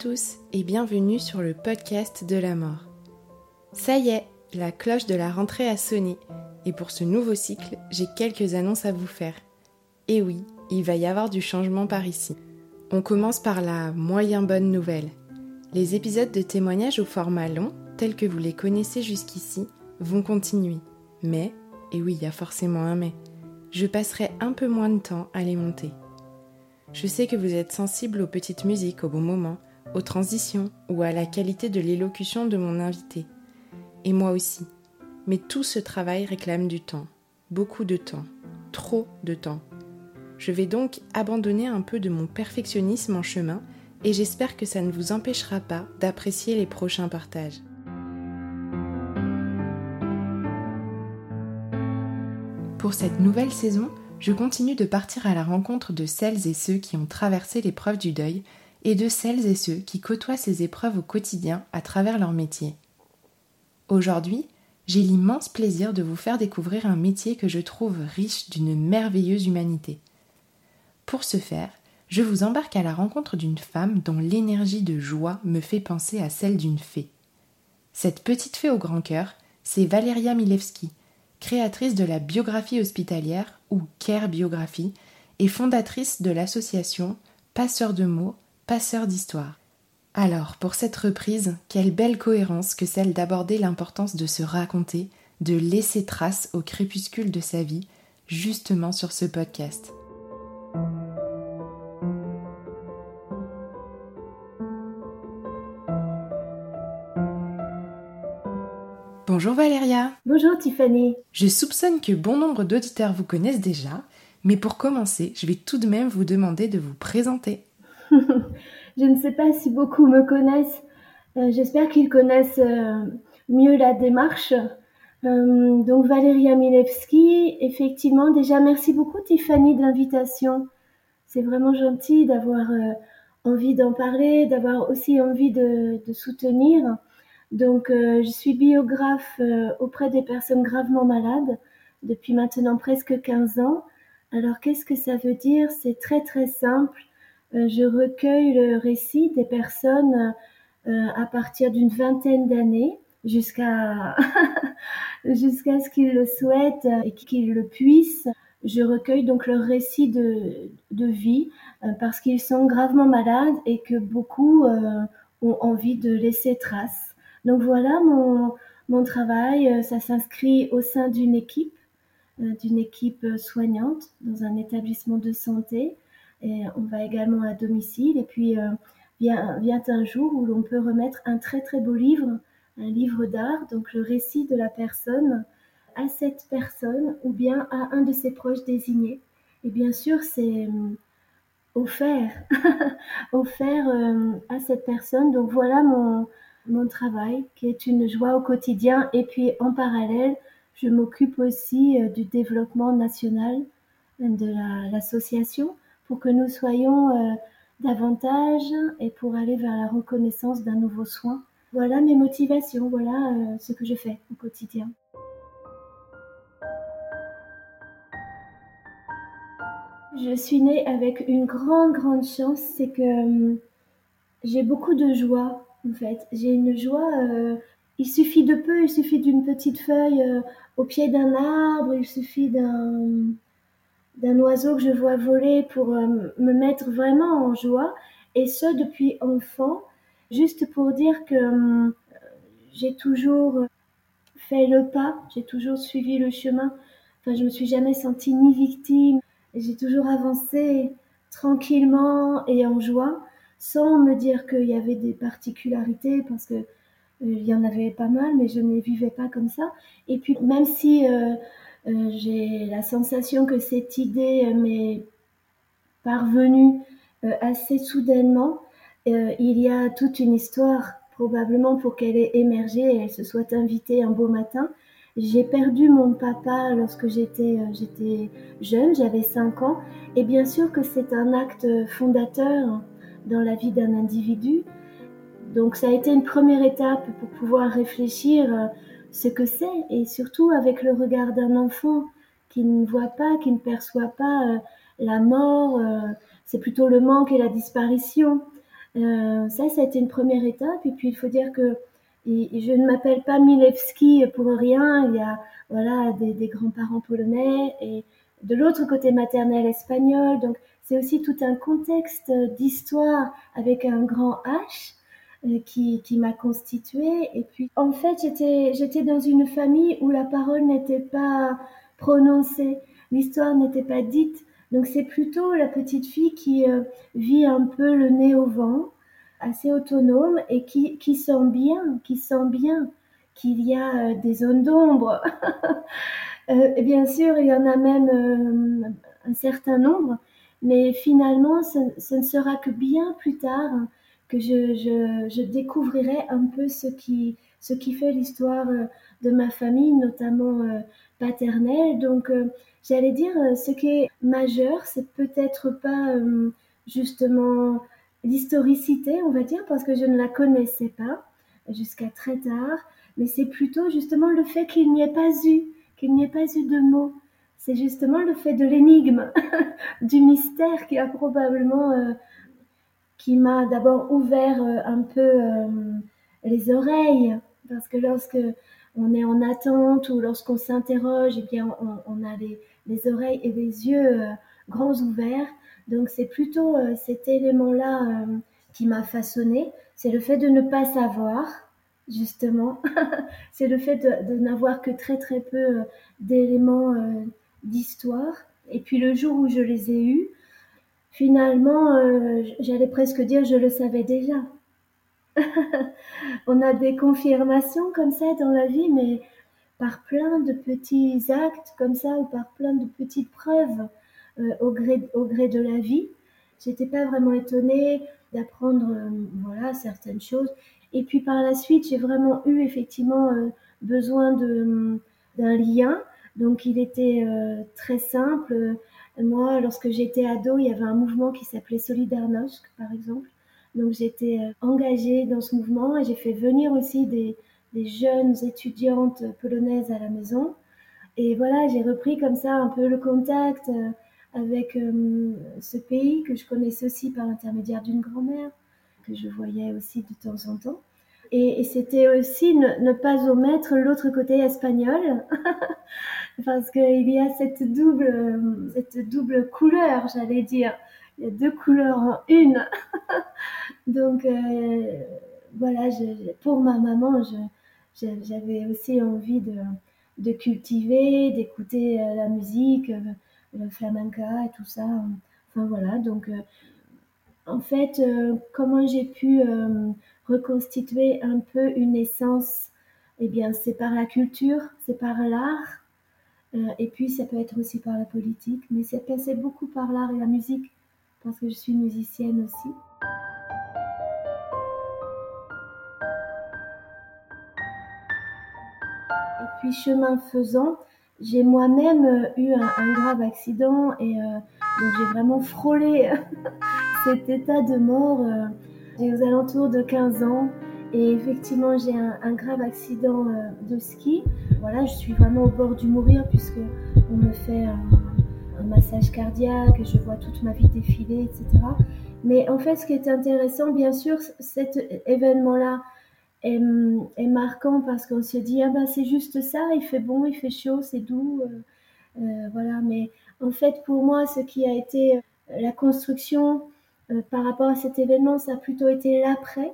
tous et bienvenue sur le podcast de la mort. Ça y est, la cloche de la rentrée a sonné et pour ce nouveau cycle, j'ai quelques annonces à vous faire. Et oui, il va y avoir du changement par ici. On commence par la moyen bonne nouvelle. Les épisodes de témoignages au format long, tels que vous les connaissez jusqu'ici, vont continuer. Mais, et oui, il y a forcément un mais, je passerai un peu moins de temps à les monter. Je sais que vous êtes sensible aux petites musiques au bon moment, aux transitions ou à la qualité de l'élocution de mon invité. Et moi aussi. Mais tout ce travail réclame du temps. Beaucoup de temps. Trop de temps. Je vais donc abandonner un peu de mon perfectionnisme en chemin et j'espère que ça ne vous empêchera pas d'apprécier les prochains partages. Pour cette nouvelle saison, je continue de partir à la rencontre de celles et ceux qui ont traversé l'épreuve du deuil et de celles et ceux qui côtoient ces épreuves au quotidien à travers leur métier. Aujourd'hui, j'ai l'immense plaisir de vous faire découvrir un métier que je trouve riche d'une merveilleuse humanité. Pour ce faire, je vous embarque à la rencontre d'une femme dont l'énergie de joie me fait penser à celle d'une fée. Cette petite fée au grand cœur, c'est Valéria Milewski, créatrice de la biographie hospitalière ou Care Biographie et fondatrice de l'association Passeurs de mots, Passeurs d'histoire. Alors, pour cette reprise, quelle belle cohérence que celle d'aborder l'importance de se raconter, de laisser trace au crépuscule de sa vie, justement sur ce podcast. Bonjour Valéria. Bonjour Tiffany. Je soupçonne que bon nombre d'auditeurs vous connaissent déjà, mais pour commencer, je vais tout de même vous demander de vous présenter. je ne sais pas si beaucoup me connaissent. Euh, j'espère qu'ils connaissent euh, mieux la démarche. Euh, donc Valéria Milewski, effectivement, déjà merci beaucoup Tiffany de l'invitation. C'est vraiment gentil d'avoir envie d'en parler, d'avoir aussi envie de soutenir. Donc, je suis biographe auprès des personnes gravement malades depuis maintenant presque 15 ans. Alors, qu'est-ce que ça veut dire? C'est très très simple. Euh, je recueille le récit des personnes à partir d'une vingtaine d'années jusqu'à ce qu'ils le souhaitent et qu'ils le puissent. Je recueille donc leur récit de, de vie parce qu'ils sont gravement malades et que beaucoup ont envie de laisser trace. Donc voilà mon, mon travail, euh, ça s'inscrit au sein d'une équipe, euh, d'une équipe euh, soignante dans un établissement de santé. Et on va également à domicile. Et puis vient, vient un jour où l'on peut remettre un très très beau livre, un livre d'art, donc le récit de la personne à cette personne ou bien à un de ses proches désignés. Et bien sûr, c'est offert, offert à cette personne. Donc voilà mon, mon travail, qui est une joie au quotidien. Et puis en parallèle, je m'occupe aussi euh, du développement national de l'association que nous soyons euh, davantage et pour aller vers la reconnaissance d'un nouveau soin. Voilà mes motivations, voilà euh, ce que je fais au quotidien. Je suis née avec une grande, grande chance, c'est que j'ai beaucoup de joie en fait. J'ai une joie. Euh, il suffit de peu, il suffit d'une petite feuille euh, au pied d'un arbre, il suffit d'un d'un oiseau que je vois voler pour euh, me mettre vraiment en joie. Et ce, depuis enfant, Juste pour dire que euh, j'ai toujours fait le pas, j'ai toujours suivi le chemin. Enfin, je me suis jamais sentie ni victime. J'ai toujours avancé tranquillement et en joie, sans me dire qu'il y avait des particularités, parce que il y en avait pas mal, mais je ne les vivais pas comme ça. Et puis, même si euh, euh, j'ai la sensation que cette idée m'est parvenue euh, assez soudainement, il y a toute une histoire probablement pour qu'elle ait émergé et elle se soit invitée un beau matin. J'ai perdu mon papa lorsque j'étais jeune, j'avais 5 ans, et bien sûr que c'est un acte fondateur dans la vie d'un individu. Donc ça a été une première étape pour pouvoir réfléchir euh, ce que c'est et surtout avec le regard d'un enfant qui ne voit pas, qui ne perçoit pas euh, la mort, euh, c'est plutôt le manque et la disparition. ça, ça a été une première étape. Et puis il faut dire que je ne m'appelle pas Milewski pour rien. Il y a voilà des, grands-parents polonais et de l'autre côté maternel espagnol. Donc c'est aussi tout un contexte d'histoire avec un grand H euh, qui, qui m'a constituée. Et puis, en fait, j'étais, j'étais dans une famille où la parole n'était pas prononcée, l'histoire n'était pas dite. Donc, c'est plutôt la petite fille qui euh, vit un peu le nez au vent, assez autonome et qui, qui sent bien, qui sent bien qu'il y a euh, des zones d'ombre. et bien sûr, il y en a même un certain nombre, mais finalement, ce, ce, ne sera que bien plus tard que je, je, je, découvrirai un peu ce qui, ce qui fait l'histoire euh, de ma famille, notamment euh, paternelle. Donc, euh, j'allais dire, ce qui est majeur, c'est peut-être pas justement l'historicité, on va dire, parce que je ne la connaissais pas jusqu'à très tard, mais c'est plutôt justement le fait qu'il n'y ait pas eu, qu'il n'y ait pas eu de mots. C'est justement le fait de l'énigme, du mystère qui a probablement qui m'a d'abord ouvert euh, un peu euh, les oreilles, parce que lorsque on est en attente ou lorsqu'on s'interroge, eh bien, on, a les, les, oreilles et les yeux euh, grands ouverts. Donc, c'est plutôt cet élément-là qui m'a façonné. C'est le fait de ne pas savoir, justement. c'est le fait de, de n'avoir que très, très peu d'éléments d'histoire. Et puis, le jour où je les ai eus, finalement, euh, j'allais presque dire je le savais déjà. on a des confirmations comme ça dans la vie, mais par plein de petits actes comme ça ou par plein de petites preuves euh, au, gré, au gré de la vie. J'étais pas vraiment étonnée d'apprendre euh, voilà certaines choses. Et puis par la suite, j'ai vraiment eu effectivement besoin de d'un lien. Donc il était très simple moi, lorsque j'étais ado, il y avait un mouvement qui s'appelait Solidarność, par exemple. Donc j'étais euh, engagée dans ce mouvement et j'ai fait venir aussi des, jeunes étudiantes polonaises à la maison. Et voilà, j'ai repris comme ça un peu le contact euh, avec euh, ce pays que je connaissais aussi par l'intermédiaire d'une grand-mère, que je voyais aussi de temps en temps. Et, c'était aussi ne, pas omettre l'autre côté espagnol, parce qu'il y a cette double, cette double couleur, j'allais dire. Il y a deux couleurs en une. Donc euh, voilà, pour ma maman, j'avais aussi envie de, cultiver, d'écouter euh, la musique, euh, le flamenca et tout ça. Enfin voilà, donc en fait, comment j'ai pu reconstituer un peu une essence, eh bien, c'est par la culture, c'est par l'art, et puis ça peut être aussi par la politique, mais c'est passé beaucoup par l'art et la musique, parce que je suis musicienne aussi. Et puis chemin faisant, j'ai moi-même euh, eu un, grave accident et euh, donc j'ai vraiment frôlé cet état de mort aux alentours de 15 ans et effectivement j'ai un, grave accident euh, de ski. Voilà, je suis vraiment au bord du mourir puisque on me fait un, massage cardiaque, je vois toute ma vie défiler, etc. Mais en fait, ce qui est intéressant, bien sûr, cet événement-là est, est, marquant parce qu'on se dit ah ben c'est juste ça, il fait bon, il fait chaud, c'est doux, euh, euh, voilà. Mais en fait, pour moi, ce qui a été la construction euh, par rapport à cet événement, ça a plutôt été l'après,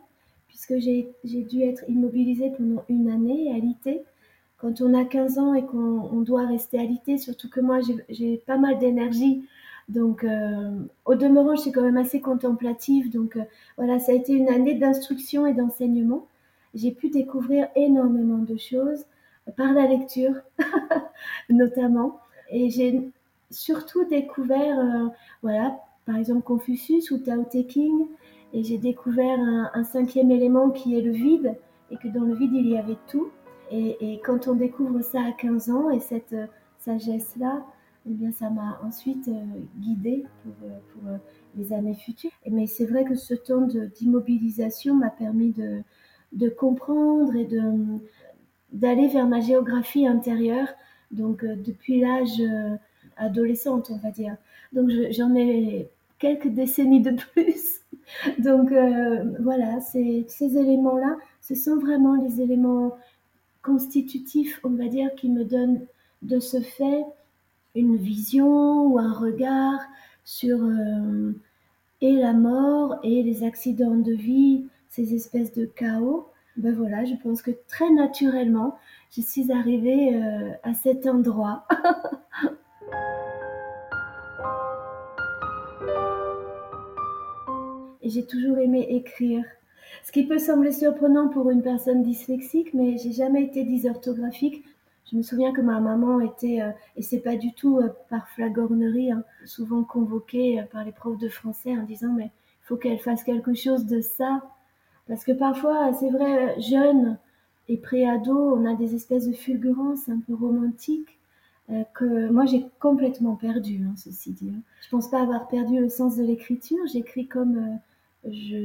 puisque j'ai dû être immobilisée pendant une année à l'IT. Quand on a 15 ans et qu'on doit rester à l'IT, surtout que moi j'ai pas mal d'énergie, donc euh, au demeurant je suis quand même assez contemplative, donc euh, voilà, ça a été une année d'instruction et d'enseignement. J'ai pu découvrir énormément de choses par la lecture, notamment, et j'ai surtout découvert, euh, voilà, par exemple Confucius ou Tao Te King, et j'ai découvert un, cinquième élément qui est le vide, et que dans le vide il y avait tout. Et, quand on découvre ça à 15 ans et cette euh, sagesse-là, eh bien ça m'a ensuite euh, guidée pour, pour les années futures. Mais c'est vrai que ce temps d'immobilisation m'a permis de, de comprendre et d'aller vers ma géographie intérieure. Donc depuis l'âge adolescente, on va dire. Donc j'en ai quelques décennies de plus. Donc euh, voilà, ces éléments-là, ce sont vraiment les éléments constitutifs, on va dire, qui me donnent de ce fait une vision ou un regard sur euh, et la mort et les accidents de vie, ces espèces de chaos. Ben voilà, je pense que très naturellement, je suis arrivée euh, à cet endroit. et j'ai toujours aimé écrire. Ce qui peut sembler surprenant pour une personne dyslexique, mais j'ai jamais été dysorthographique. Je me souviens que ma maman était, euh, et c'est pas du tout euh, par flagornerie, hein, souvent convoquée euh, par les profs de français en disant mais il faut qu'elle fasse quelque chose de ça. Parce que parfois, c'est vrai, jeune et pré-ado, on a des espèces de fulgurances un peu romantiques que moi j'ai complètement perdu, hein, ceci dit. Hein. Je pense pas avoir perdu le sens de l'écriture. J'écris comme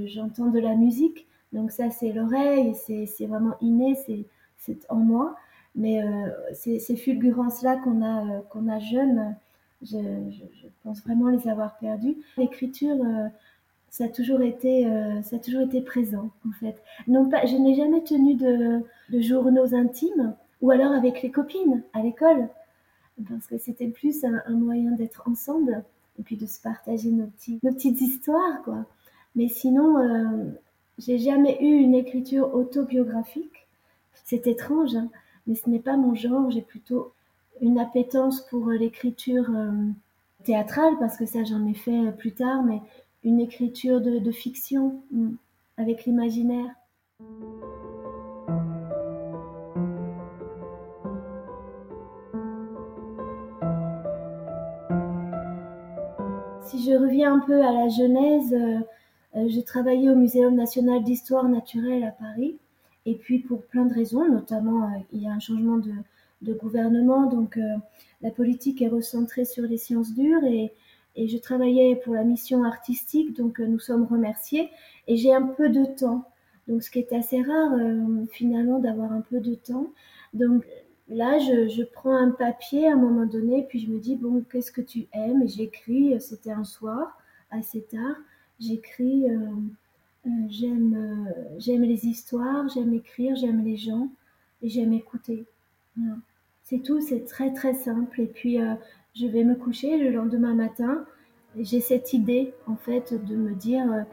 j'entends de la musique. Donc ça, c'est l'oreille, c'est vraiment inné, c'est en moi. Mais euh, ces, fulgurances-là qu'on a, euh, qu'on a jeunes, je, pense vraiment les avoir perdues. L'écriture, euh, ça a toujours été, ça a toujours été présent en fait. Non pas, je n'ai jamais tenu de, journaux intimes, ou alors avec les copines à l'école, parce que c'était plus un, moyen d'être ensemble et puis de se partager nos, nos petites histoires, quoi. Mais sinon, euh, j'ai jamais eu une écriture autobiographique. C'est étrange, hein, mais ce n'est pas mon genre. J'ai plutôt une appétence pour l'écriture euh, théâtrale, parce que ça j'en ai fait plus tard, mais une écriture de, fiction hmm, avec l'imaginaire. Si je reviens un peu à la genèse, euh, euh, j'ai travaillé au Muséum national d'histoire naturelle à Paris. Et puis pour plein de raisons, notamment euh, il y a un changement de, gouvernement, donc euh, la politique est recentrée sur les sciences dures. Et, et je travaillais pour la mission artistique, donc nous sommes remerciés. Et j'ai un peu de temps. Donc ce qui est assez rare finalement d'avoir un peu de temps. Donc là, je, je, prends un papier à un moment donné, puis je me dis, bon, qu'est-ce que tu aimes? Et j'écris, c'était un soir, assez tard, J'écris, euh, euh, j'aime, euh, j'aime les histoires, j'aime écrire, j'aime les gens et j'aime écouter. C'est tout, c'est très très simple. Et puis je vais me coucher le lendemain matin. J'ai cette idée en fait de me dire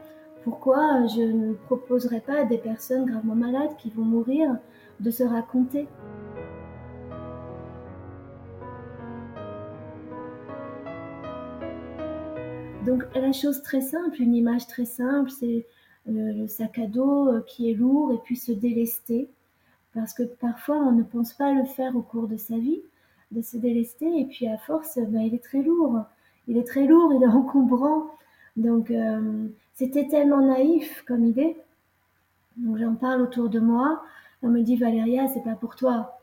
pourquoi je ne proposerai pas à des personnes gravement malades qui vont mourir de se raconter. Donc la chose très simple, une image très simple, c'est le, sac à dos euh, qui est lourd et puis se délester. Parce que parfois on ne pense pas le faire au cours de sa vie, de se délester, et puis à force, ben, il est très lourd. Il est très lourd, il est encombrant. Donc euh, c'était tellement naïf comme idée. Donc j'en parle autour de moi. On me dit Valéria, c'est pas pour toi.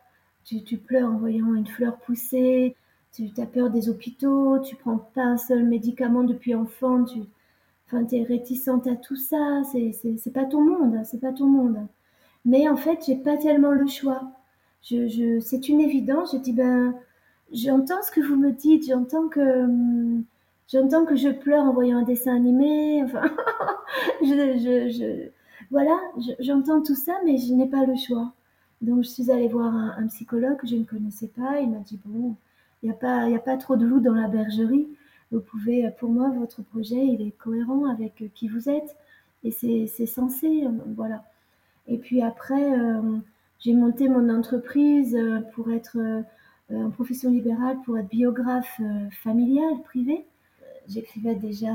Tu, tu pleures en voyant une fleur pousser, tu as peur des hôpitaux, tu prends pas un seul médicament depuis enfant, tu enfin, es réticente à tout ça, c'est pas ton monde, c'est pas ton monde. Mais en fait, j'ai pas tellement le choix. Je, je, c'est une évidence, je dis ben j'entends ce que vous me dites, j'entends que j'entends que je pleure en voyant un dessin animé, enfin je, je, voilà, j'entends tout ça mais je n'ai pas le choix. Donc je suis allée voir un, psychologue que je ne connaissais pas, il m'a dit bon, n'y a, pas, a pas trop de loups dans la bergerie. Vous pouvez, pour moi, votre projet, il est cohérent avec qui vous êtes. Et c'est censé, voilà. Et puis après, j'ai monté mon entreprise pour être en profession libérale, pour être biographe familial, privé. J'écrivais déjà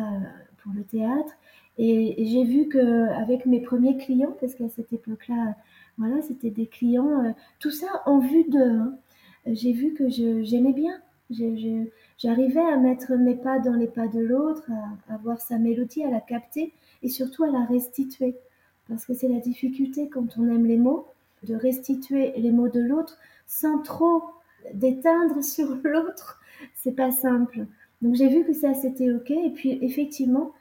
pour le théâtre. Et, j'ai vu que avec mes premiers clients, parce qu'à cette époque-là, voilà, c'était des clients, tout ça en vue de. Hein. J'ai vu que j'aimais bien. J'arrivais à mettre mes pas dans les pas de l'autre, à, à, voir sa mélodie, à la capter et surtout à la restituer. Parce que c'est la difficulté quand on aime les mots, de restituer les mots de l'autre sans trop d'éteindre sur l'autre. C'est pas simple. Donc j'ai vu que ça c'était ok. Et puis effectivement,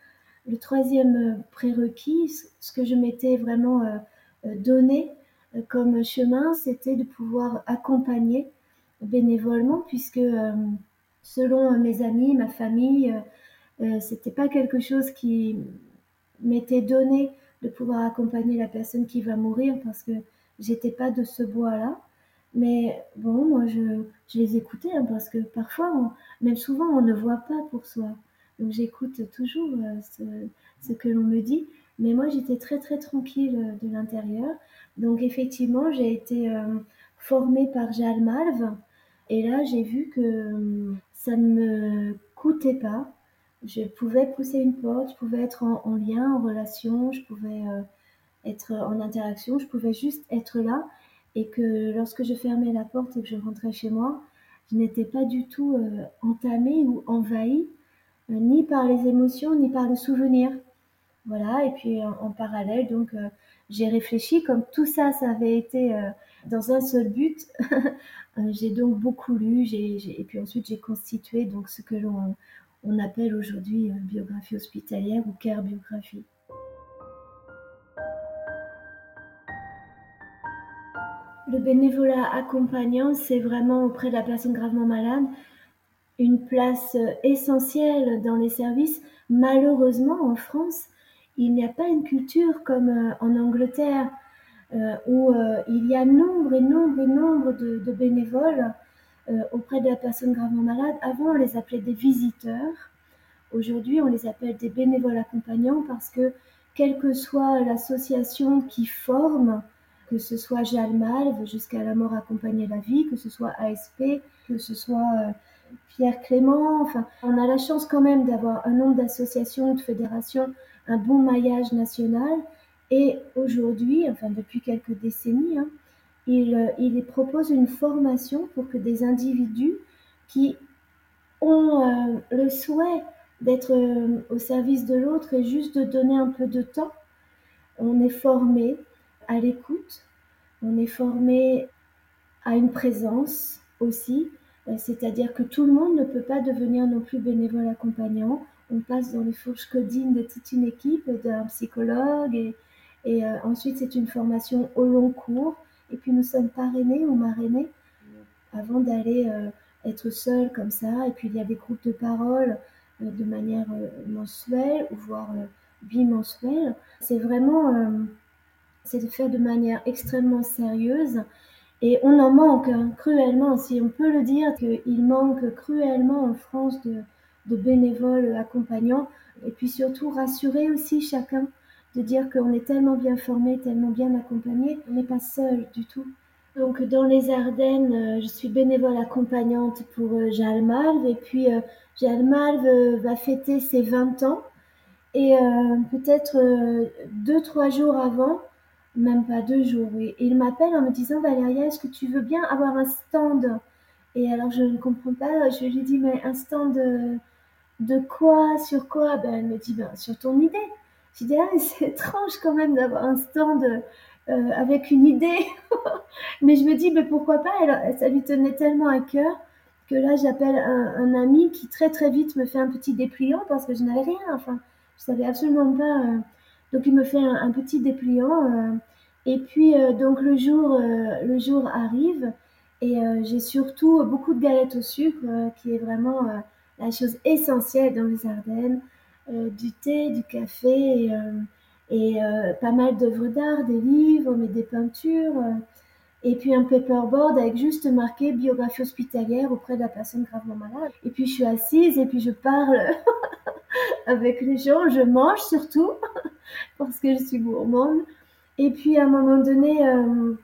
le troisième prérequis, ce que je m'étais vraiment euh, euh, donné euh, comme chemin, c'était de pouvoir accompagner bénévolement, puisque selon mes amis, ma famille, c'était pas quelque chose qui m'était donné de pouvoir accompagner la personne qui va mourir parce que j'étais pas de ce bois-là. Mais bon, moi, je, les écoutais hein, parce que parfois, même souvent, on ne voit pas pour soi. Donc, j'écoute toujours euh, ce, que l'on me dit. Mais moi, j'étais très, très tranquille euh, de l'intérieur. Donc, effectivement, j'ai été euh, formée par Jal Malve. Et là, j'ai vu que ça ne me coûtait pas. Je pouvais pousser une porte, je pouvais être en, en lien, en relation, je pouvais être en interaction, je pouvais juste être là et que lorsque je fermais la porte et que je rentrais chez moi, je n'étais pas du tout euh, entamée ou envahie, euh, ni par les émotions, ni par le souvenir. Voilà, et puis en, parallèle, donc euh, j'ai réfléchi, comme tout ça, ça avait été dans un seul but. j'ai donc beaucoup lu, et puis ensuite j'ai constitué donc ce que l'on on appelle aujourd'hui biographie hospitalière ou care biographie. Le bénévolat accompagnant, c'est vraiment auprès de la personne gravement malade une place euh, essentielle dans les services. Malheureusement, en France, il n'y a pas une culture comme euh, en Angleterre euh, où il y a nombre et nombre et nombre de, bénévoles auprès de la personne gravement malade. Avant, on les appelait des visiteurs. Aujourd'hui, on les appelle des bénévoles accompagnants parce que quelle que soit l'association qui forme, que ce soit Jalmalve jusqu'à la mort accompagnée la vie, que ce soit ASP, que ce soit euh, Pierre Clément. Enfin, on a la chance quand même d'avoir un nombre d'associations, de fédérations, un bon maillage national. Et aujourd'hui, enfin depuis quelques décennies, hein, il, euh, il, propose une formation pour que des individus qui ont euh, le souhait d'être au service de l'autre et juste de donner un peu de temps, on est formé à l'écoute, on est formé à une présence aussi, euh, c'est-à-dire que tout le monde ne peut pas devenir non plus bénévole accompagnant. On passe dans les fourches codines de toute une équipe, d'un psychologue, et, et euh, ensuite c'est une formation au long cours, et puis nous sommes parrainés ou marrainés avant d'aller euh, être seuls comme ça, et puis il y a des groupes de parole de manière mensuelle, voire bimensuelle. C'est vraiment c'est fait de manière extrêmement sérieuse. Et on en manque hein, cruellement, si on peut le dire, qu'il manque cruellement en France de, bénévoles accompagnants. Et puis surtout rassurer aussi chacun de dire qu'on est tellement bien formé, tellement bien accompagné, on n'est pas seul du tout. Donc dans les Ardennes, euh, je suis bénévole accompagnante pour euh, Jalmalve et puis euh, Jalmalve va fêter ses 20 ans et peut-être deux trois jours avant, même pas deux jours. Et il m'appelle en me disant Valéria, est-ce que tu veux bien avoir un stand? Et alors je ne comprends pas. Je lui dis mais un stand de, de quoi? Sur quoi? Ben, Elle me dit ben, sur ton idée. Je dis ah, c'est étrange quand même d'avoir un stand euh, avec une idée. mais je me dis mais pourquoi pas? Elle, Ça lui tenait tellement à cœur que là j'appelle un, ami qui très très vite me fait un petit dépliant parce que je n'avais rien. Enfin, je savais absolument pas. Euh, donc il me fait un, petit dépliant. Euh, et puis euh, donc le jour, le jour arrive et j'ai surtout beaucoup de galettes au sucre, qui est vraiment la chose essentielle dans les Ardennes. Du thé, du café et, pas mal d'œuvres d'art, des livres, mais des peintures. et puis un paperboard avec juste marqué biographie hospitalière auprès de la personne gravement malade. Et puis je suis assise et puis je parle avec les gens, je mange surtout parce que je suis gourmande. Et puis à un moment donné, euh,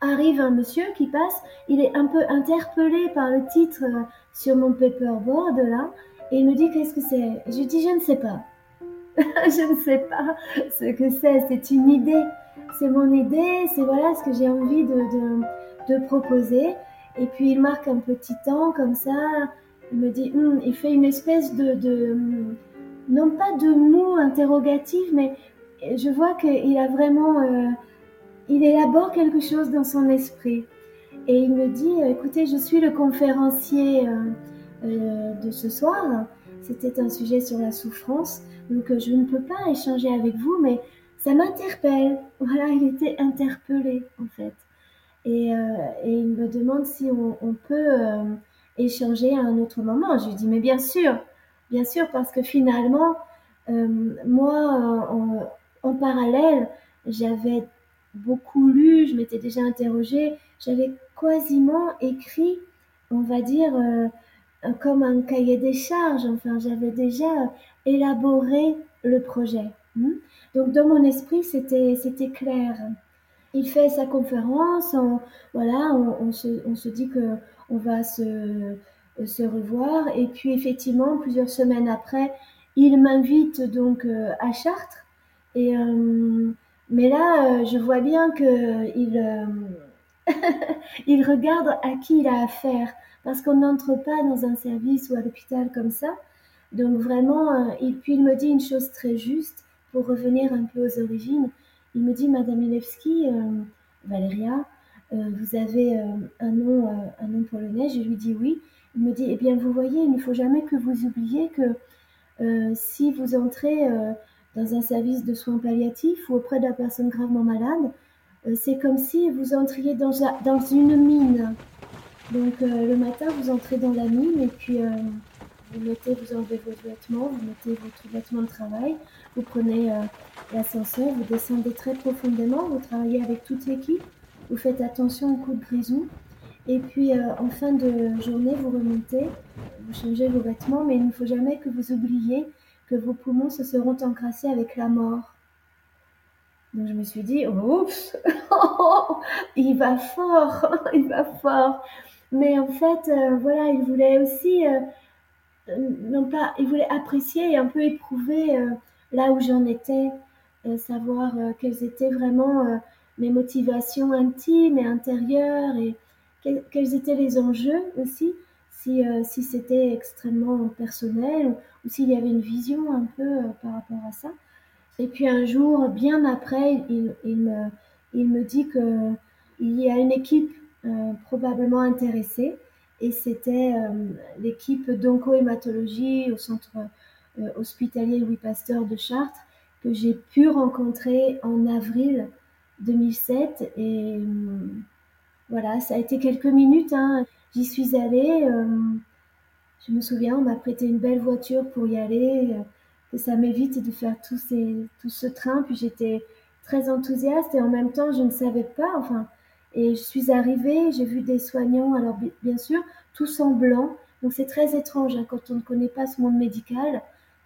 arrive un monsieur qui passe, il est un peu interpellé par le titre euh, sur mon paperboard là, et il me dit qu'est-ce que c'est? Je dis je ne sais pas. je ne sais pas ce que c'est, c'est une idée. C'est mon idée, c'est voilà ce que j'ai envie de, de, de, proposer. Et puis il marque un petit temps comme ça, il me dit, hum, il fait une espèce de, de, non pas de mots interrogatif, mais je vois qu'il a vraiment, euh, il élabore quelque chose dans son esprit. Et il me dit, écoutez, je suis le conférencier euh, euh, de ce soir. C'était un sujet sur la souffrance, donc je ne peux pas échanger avec vous, mais ça m'interpelle. Voilà, il était interpellé en fait. Et, et il me demande si on, peut échanger à un autre moment. Je lui dis, mais bien sûr, bien sûr, parce que finalement, euh, moi, en, parallèle, j'avais beaucoup lu, je m'étais déjà interrogée, j'avais quasiment écrit, on va dire, euh, comme un cahier des charges, enfin, j'avais déjà élaboré le projet. Hmm. Donc, dans mon esprit, c'était, c'était clair. Il fait sa conférence, on, voilà, on, se, on se dit que on va se, se revoir. Et puis effectivement, plusieurs semaines après, il m'invite donc euh, à Chartres. Et, euh, mais là, euh, je vois bien que il, il regarde à qui il a affaire. Parce qu'on n'entre pas dans un service ou à l'hôpital comme ça. Donc vraiment, et puis il me dit une chose très juste pour revenir un peu aux origines. Il me dit, Madame Ilevski, Valéria, euh, vous avez euh, un, nom, euh, un nom polonais Je lui dis oui. Il me dit, eh bien, vous voyez, il ne faut jamais que vous oubliez que si vous entrez dans un service de soins palliatifs ou auprès d'une personne gravement malade, c'est comme si vous entriez dans une mine. Donc le matin, vous entrez dans la mine et puis vous mettez, vous enlevez vos vêtements, vous mettez votre vêtements de travail, vous prenez l'ascenseur, vous descendez très profondément, vous travaillez avec toute l'équipe vous faites attention au coup de grisou. Et puis euh, en fin de journée, vous remontez, vous changez vos vêtements, mais il ne faut jamais que vous oubliez que vos poumons se seront encrassés avec la mort. Donc je me suis dit, oups, il va fort, il va fort. Mais en fait, euh, voilà, il voulait aussi, euh, non pas, il voulait apprécier et un peu éprouver là où j'en étais, savoir quels étaient vraiment mes motivations intimes et intérieures et quels, étaient les enjeux aussi, si, euh, si c'était extrêmement personnel ou, s'il y avait une vision un peu euh, par rapport à ça. Et puis un jour, bien après, il, il, me, il me dit qu'il y a une équipe euh, probablement intéressée et c'était l'équipe d'onco-hématologie au centre hospitalier Louis Pasteur de Chartres que j'ai pu rencontrer en avril 2007 et euh, voilà, ça a été quelques minutes. Hein. J'y suis allée. Euh, je me souviens, on m'a prêté une belle voiture pour y aller, euh, que ça m'évite de faire tout, ces, tout ce train. Puis j'étais très enthousiaste et en même temps, je ne savais pas. Enfin, et je suis arrivée, j'ai vu des soignants, alors bien sûr, tous en blanc. Donc c'est très étrange hein, quand on ne connaît pas ce monde médical.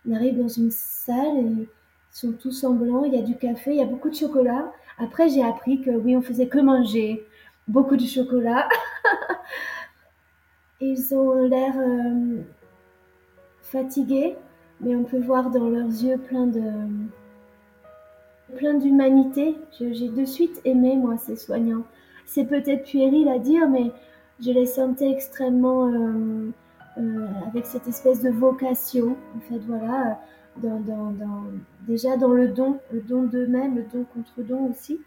On arrive dans une salle et ils sont tous en blanc, il y a du café, il y a beaucoup de chocolat. Après, j'ai appris que oui, on faisait que manger beaucoup de chocolat. Ils ont l'air euh, fatigués, mais on peut voir dans leurs yeux plein de plein d'humanité. J'ai de suite aimé moi ces soignants. C'est peut-être puéril à dire, mais je les sentais extrêmement euh, euh, avec cette espèce de vocation. En fait, voilà, dans, déjà dans le don, le don d'eux-mêmes, le don contre don aussi.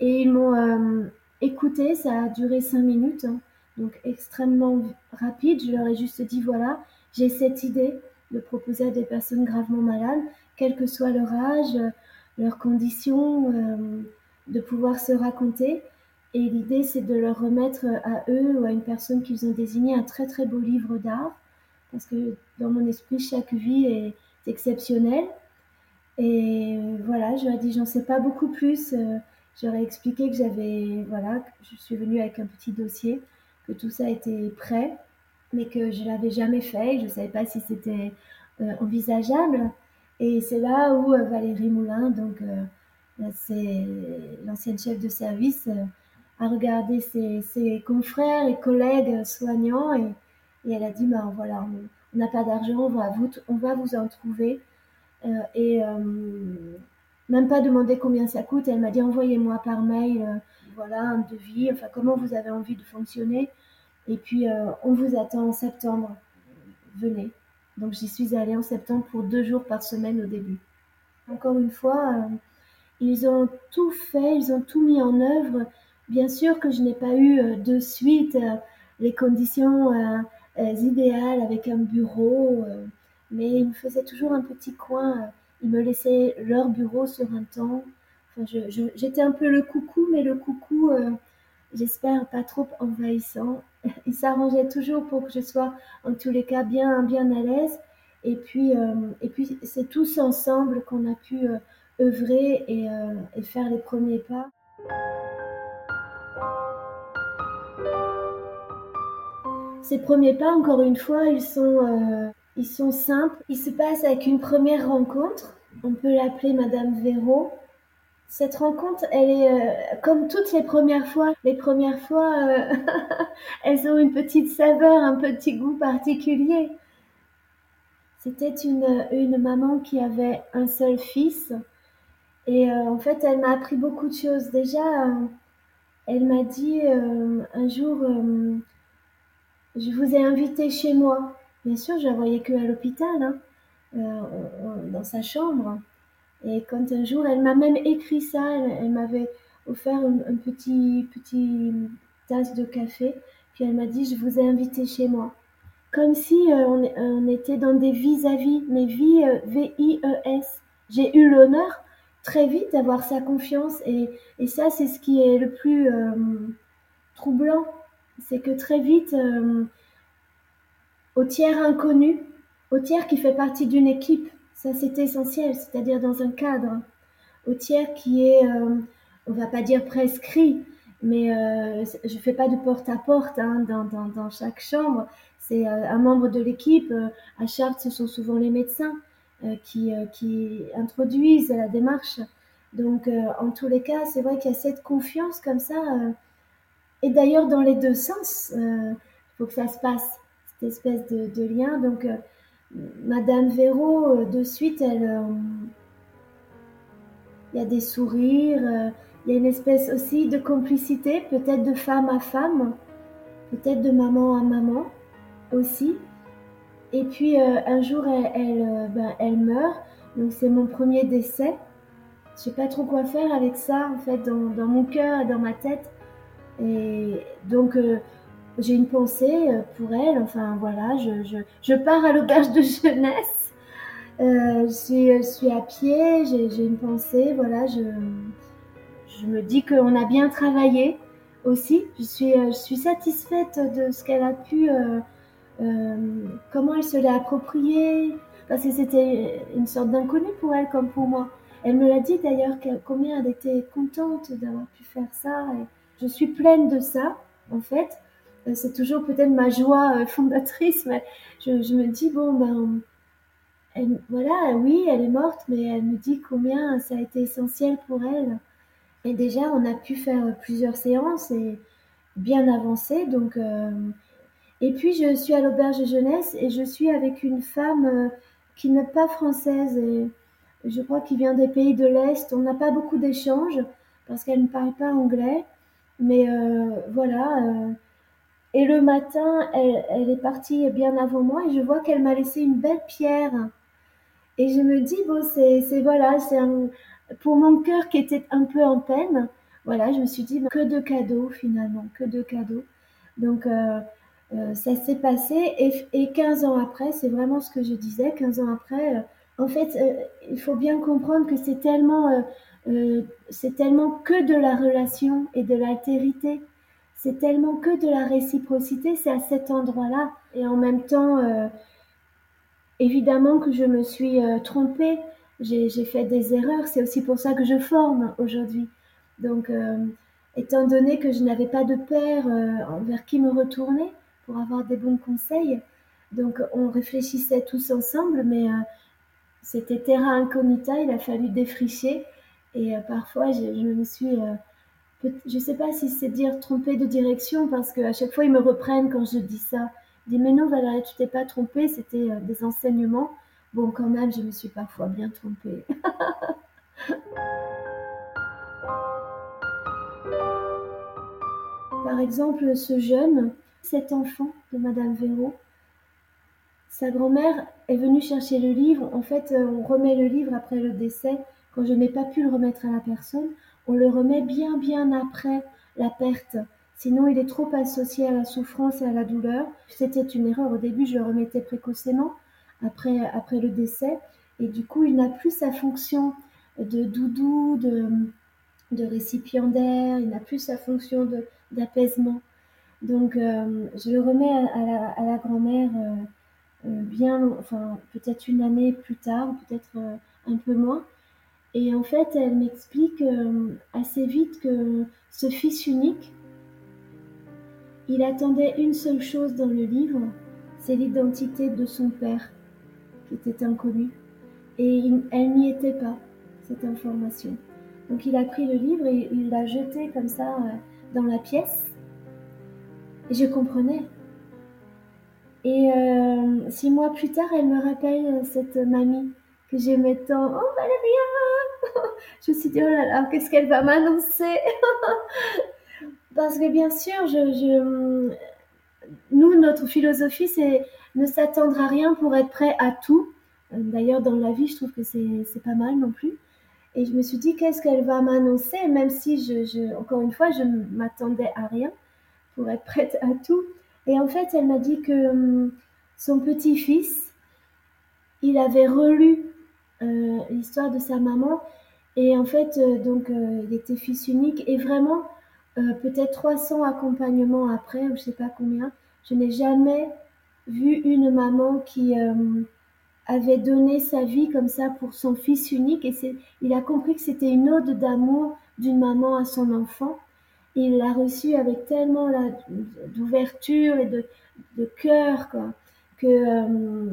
Et ils m'ont euh, écouté, ça a duré cinq minutes, hein. donc extrêmement rapide. Je leur ai juste dit voilà, j'ai cette idée de proposer à des personnes gravement malades, quel que soit leur âge, leurs conditions, euh, de pouvoir se raconter. Et l'idée, c'est de leur remettre à eux ou à une personne qu'ils ont désigné un très très beau livre d'art, parce que dans mon esprit, chaque vie est exceptionnel. Et voilà, j'aurais dit, j'en sais pas beaucoup plus. Euh, j'aurais expliqué que j'avais, voilà, je suis venue avec un petit dossier, que tout ça était prêt, mais que je l'avais jamais fait. je ne savais pas si c'était euh, envisageable. Et c'est là où euh, Valérie Moulin, donc c'est l'ancienne chef de service a regardé ses, confrères et collègues soignants et, elle a dit bah, voilà, on n'a pas d'argent, on va, vous, on va vous en trouver. et même pas demander combien ça coûte, elle m'a dit envoyez-moi par mail voilà un devis, enfin comment vous avez envie de fonctionner. Et puis on vous attend en septembre. Venez. Donc j'y suis allée en septembre pour deux jours par semaine au début. Encore une fois, euh, ils ont tout fait, ils ont tout mis en œuvre. Bien sûr que je n'ai pas eu euh, de suite euh, les conditions idéales avec un bureau, mais ils me faisaient toujours un petit coin. Ils me laissaient leur bureau sur un temps. j'étais un peu le coucou, mais le coucou, j'espère pas trop envahissant. il s'arrangeait toujours pour que je sois en tous les cas bien, bien à l'aise. Et puis, euh, et puis c'est tous ensemble qu'on a pu euh, œuvrer euh, et, faire les premiers pas. Ces premiers pas, encore une fois, ils sont, ils sont simples. Ils se passent avec une première rencontre. On peut l'appeler Madame Véro. Cette rencontre, elle est euh, comme toutes les premières fois. Les premières fois, euh, elles ont une petite saveur, un petit goût particulier. C'était une, maman qui avait un seul fils. Et euh, en fait, elle m'a appris beaucoup de choses. Déjà, elle m'a dit un jour, je vous ai invité chez moi. Bien sûr, je la voyais que à l'hôpital, hein, dans sa chambre. Et quand un jour, elle m'a même écrit ça, elle, m'avait offert un, petit, petit tasse de café, puis elle m'a dit, je vous ai invité chez moi. Comme si euh, on, était dans des vis-à-vis, mais vie, euh, V-I-E-S. J'ai eu l'honneur très vite d'avoir sa confiance, et, et ça, c'est ce qui est le plus euh, troublant. C'est que très vite, au tiers inconnu, au tiers qui fait partie d'une équipe, ça, c'est essentiel, c'est-à-dire dans un cadre au tiers qui est, euh, on va pas dire prescrit, mais euh, je fais pas de porte-à-porte hein, dans, dans, dans, chaque chambre. C'est euh, un membre de l'équipe. à Chartres, ce sont souvent les médecins qui, qui introduisent la démarche. Donc, en tous les cas, c'est vrai qu'il y a cette confiance comme ça. Et d'ailleurs, dans les deux sens, il faut que ça se passe, cette espèce de, lien. Donc, Madame Véro, euh, de suite, euh, il y a des sourires, euh, il y a une espèce aussi de complicité, peut-être de femme à femme, peut-être de maman à maman aussi. Et puis un jour, elle, ben, elle, meurt, donc c'est mon premier décès. Je sais pas trop quoi faire avec ça, en fait, dans mon cœur et dans ma tête. Et donc, j'ai une pensée euh, pour elle. Enfin voilà, je, pars à l'auberge de jeunesse. Euh, je, suis, à pied, j'ai une pensée. Voilà, je, me dis qu'on a bien travaillé aussi. Je suis, euh, je suis satisfaite de ce qu'elle a pu, euh, euh, comment elle se l'est appropriée. Parce que c'était une sorte d'inconnu pour elle comme pour moi. Elle me l'a dit d'ailleurs combien elle était contente d'avoir pu faire ça. Je suis pleine de ça en fait. Euh, c'est toujours peut-être ma joie euh, fondatrice, mais je, me dis, bon, ben, voilà, oui, elle est morte, mais elle me dit combien ça a été essentiel pour elle. Et déjà, on a pu faire plusieurs séances et bien avancées. Donc, euh, et puis, je suis à l'auberge jeunesse et je suis avec une femme qui n'est pas française et je crois qu'il vient des pays de l'Est. On n'a pas beaucoup d'échanges parce qu'elle ne parle pas anglais. Mais voilà et le matin, elle, est partie bien avant moi et je vois qu'elle m'a laissé une belle pierre. Et je me dis, bon, c'est, voilà, c'est pour mon cœur qui était un peu en peine. Voilà, je me suis dit, que de cadeaux finalement, que de cadeaux. Donc, euh, euh, ça s'est passé et, et 15 ans après, c'est vraiment ce que je disais, 15 ans après, euh, en fait, il faut bien comprendre que c'est tellement, c'est tellement que de la relation et de l'altérité c'est tellement que de la réciprocité, c'est à cet endroit-là. Et en même temps, euh, évidemment que je me suis euh, trompée, j'ai fait des erreurs, c'est aussi pour ça que je forme aujourd'hui. Donc, euh, étant donné que je n'avais pas de père vers qui me retourner pour avoir des bons conseils, donc on réfléchissait tous ensemble, mais c'était terra incognita, il a fallu défricher. Et parfois, je, me suis je ne sais pas si c'est dire tromper de direction parce qu'à chaque fois ils me reprennent quand je dis ça. Ils disent mais non Valérie, tu t'es pas trompée, c'était des enseignements. Bon, quand même, je me suis parfois bien trompée. Par exemple, ce jeune, cet enfant de Madame Véraud, sa grand-mère est venue chercher le livre. En fait, on remet le livre après le décès. Quand je n'ai pas pu le remettre à la personne, on le remet bien bien après la perte. Sinon, il est trop associé à la souffrance et à la douleur. C'était une erreur. Au début, je le remettais précocement après, après le décès. Et du coup, il n'a plus sa fonction de doudou, de, de récipiendaire, il n'a plus sa fonction d'apaisement. Donc, euh, je le remets à, la, grand-mère euh, euh, bien, enfin, peut-être une année plus tard, peut-être un peu moins. Et en fait, elle m'explique assez vite que ce fils unique, il attendait une seule chose dans le livre, c'est l'identité de son père était inconnue. Et elle n'y était pas, cette information. Donc il a pris le livre et il l'a jeté comme ça euh, dans la pièce. Et je comprenais. Et euh, six mois plus tard, elle me rappelle euh, cette mamie que j'aimais tant. Oh Valéria Je me suis dit, oh là là, qu'est-ce qu'elle va m'annoncer? Parce que bien sûr, je, je, nous, notre philosophie, c'est ne s'attendre à rien pour être prêt à tout. D'ailleurs, dans la vie, je trouve que c'est pas mal non plus. Et je me suis dit, qu'est-ce qu'elle va m'annoncer, même si, je, encore une fois, je m'attendais à rien pour être prête à tout. Et en fait, elle m'a dit que hum, son petit-fils, il avait relu l'histoire de sa maman. Et en fait, euh, donc, il était fils unique. Et vraiment, peut-être 300 accompagnements après, ou je sais pas combien, je n'ai jamais vu une maman qui euh, avait donné sa vie comme ça pour son fils unique et il a compris que c'était une ode d'amour d'une maman à son enfant. Il l'a reçu avec tellement d'ouverture et de, de cœur quoi, que euh,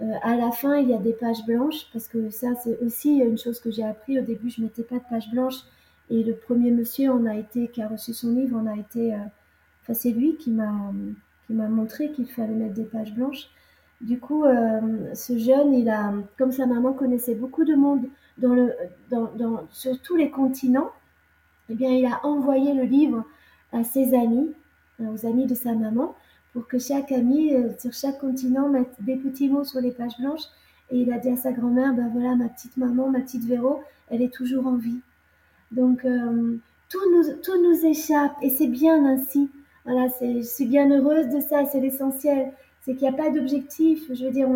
euh, à la fin il y a des pages blanches parce que ça c'est aussi une chose que j'ai appris. Au début je mettais pas de pages blanches. Et le premier monsieur on a été qui a reçu son livre on a été enfin c'est lui qui m'a qui m'a montré qu'il fallait mettre des pages blanches. Du coup, euh, ce jeune, il a, comme sa maman connaissait beaucoup de monde dans le, dans, dans, sur tous les continents, eh bien, il a envoyé le livre à ses amis, euh, aux amis de sa maman, pour que chaque ami euh, sur chaque continent mette des petits mots sur les pages blanches. Et il a dit à sa grand-mère, ben voilà, ma petite maman, ma petite Véro, elle est toujours en vie. Donc, tout, nous, tout nous échappe et c'est bien ainsi. Voilà, je suis bien heureuse de ça, c'est l'essentiel. C'est qu'il n'y a pas d'objectif. Je veux dire,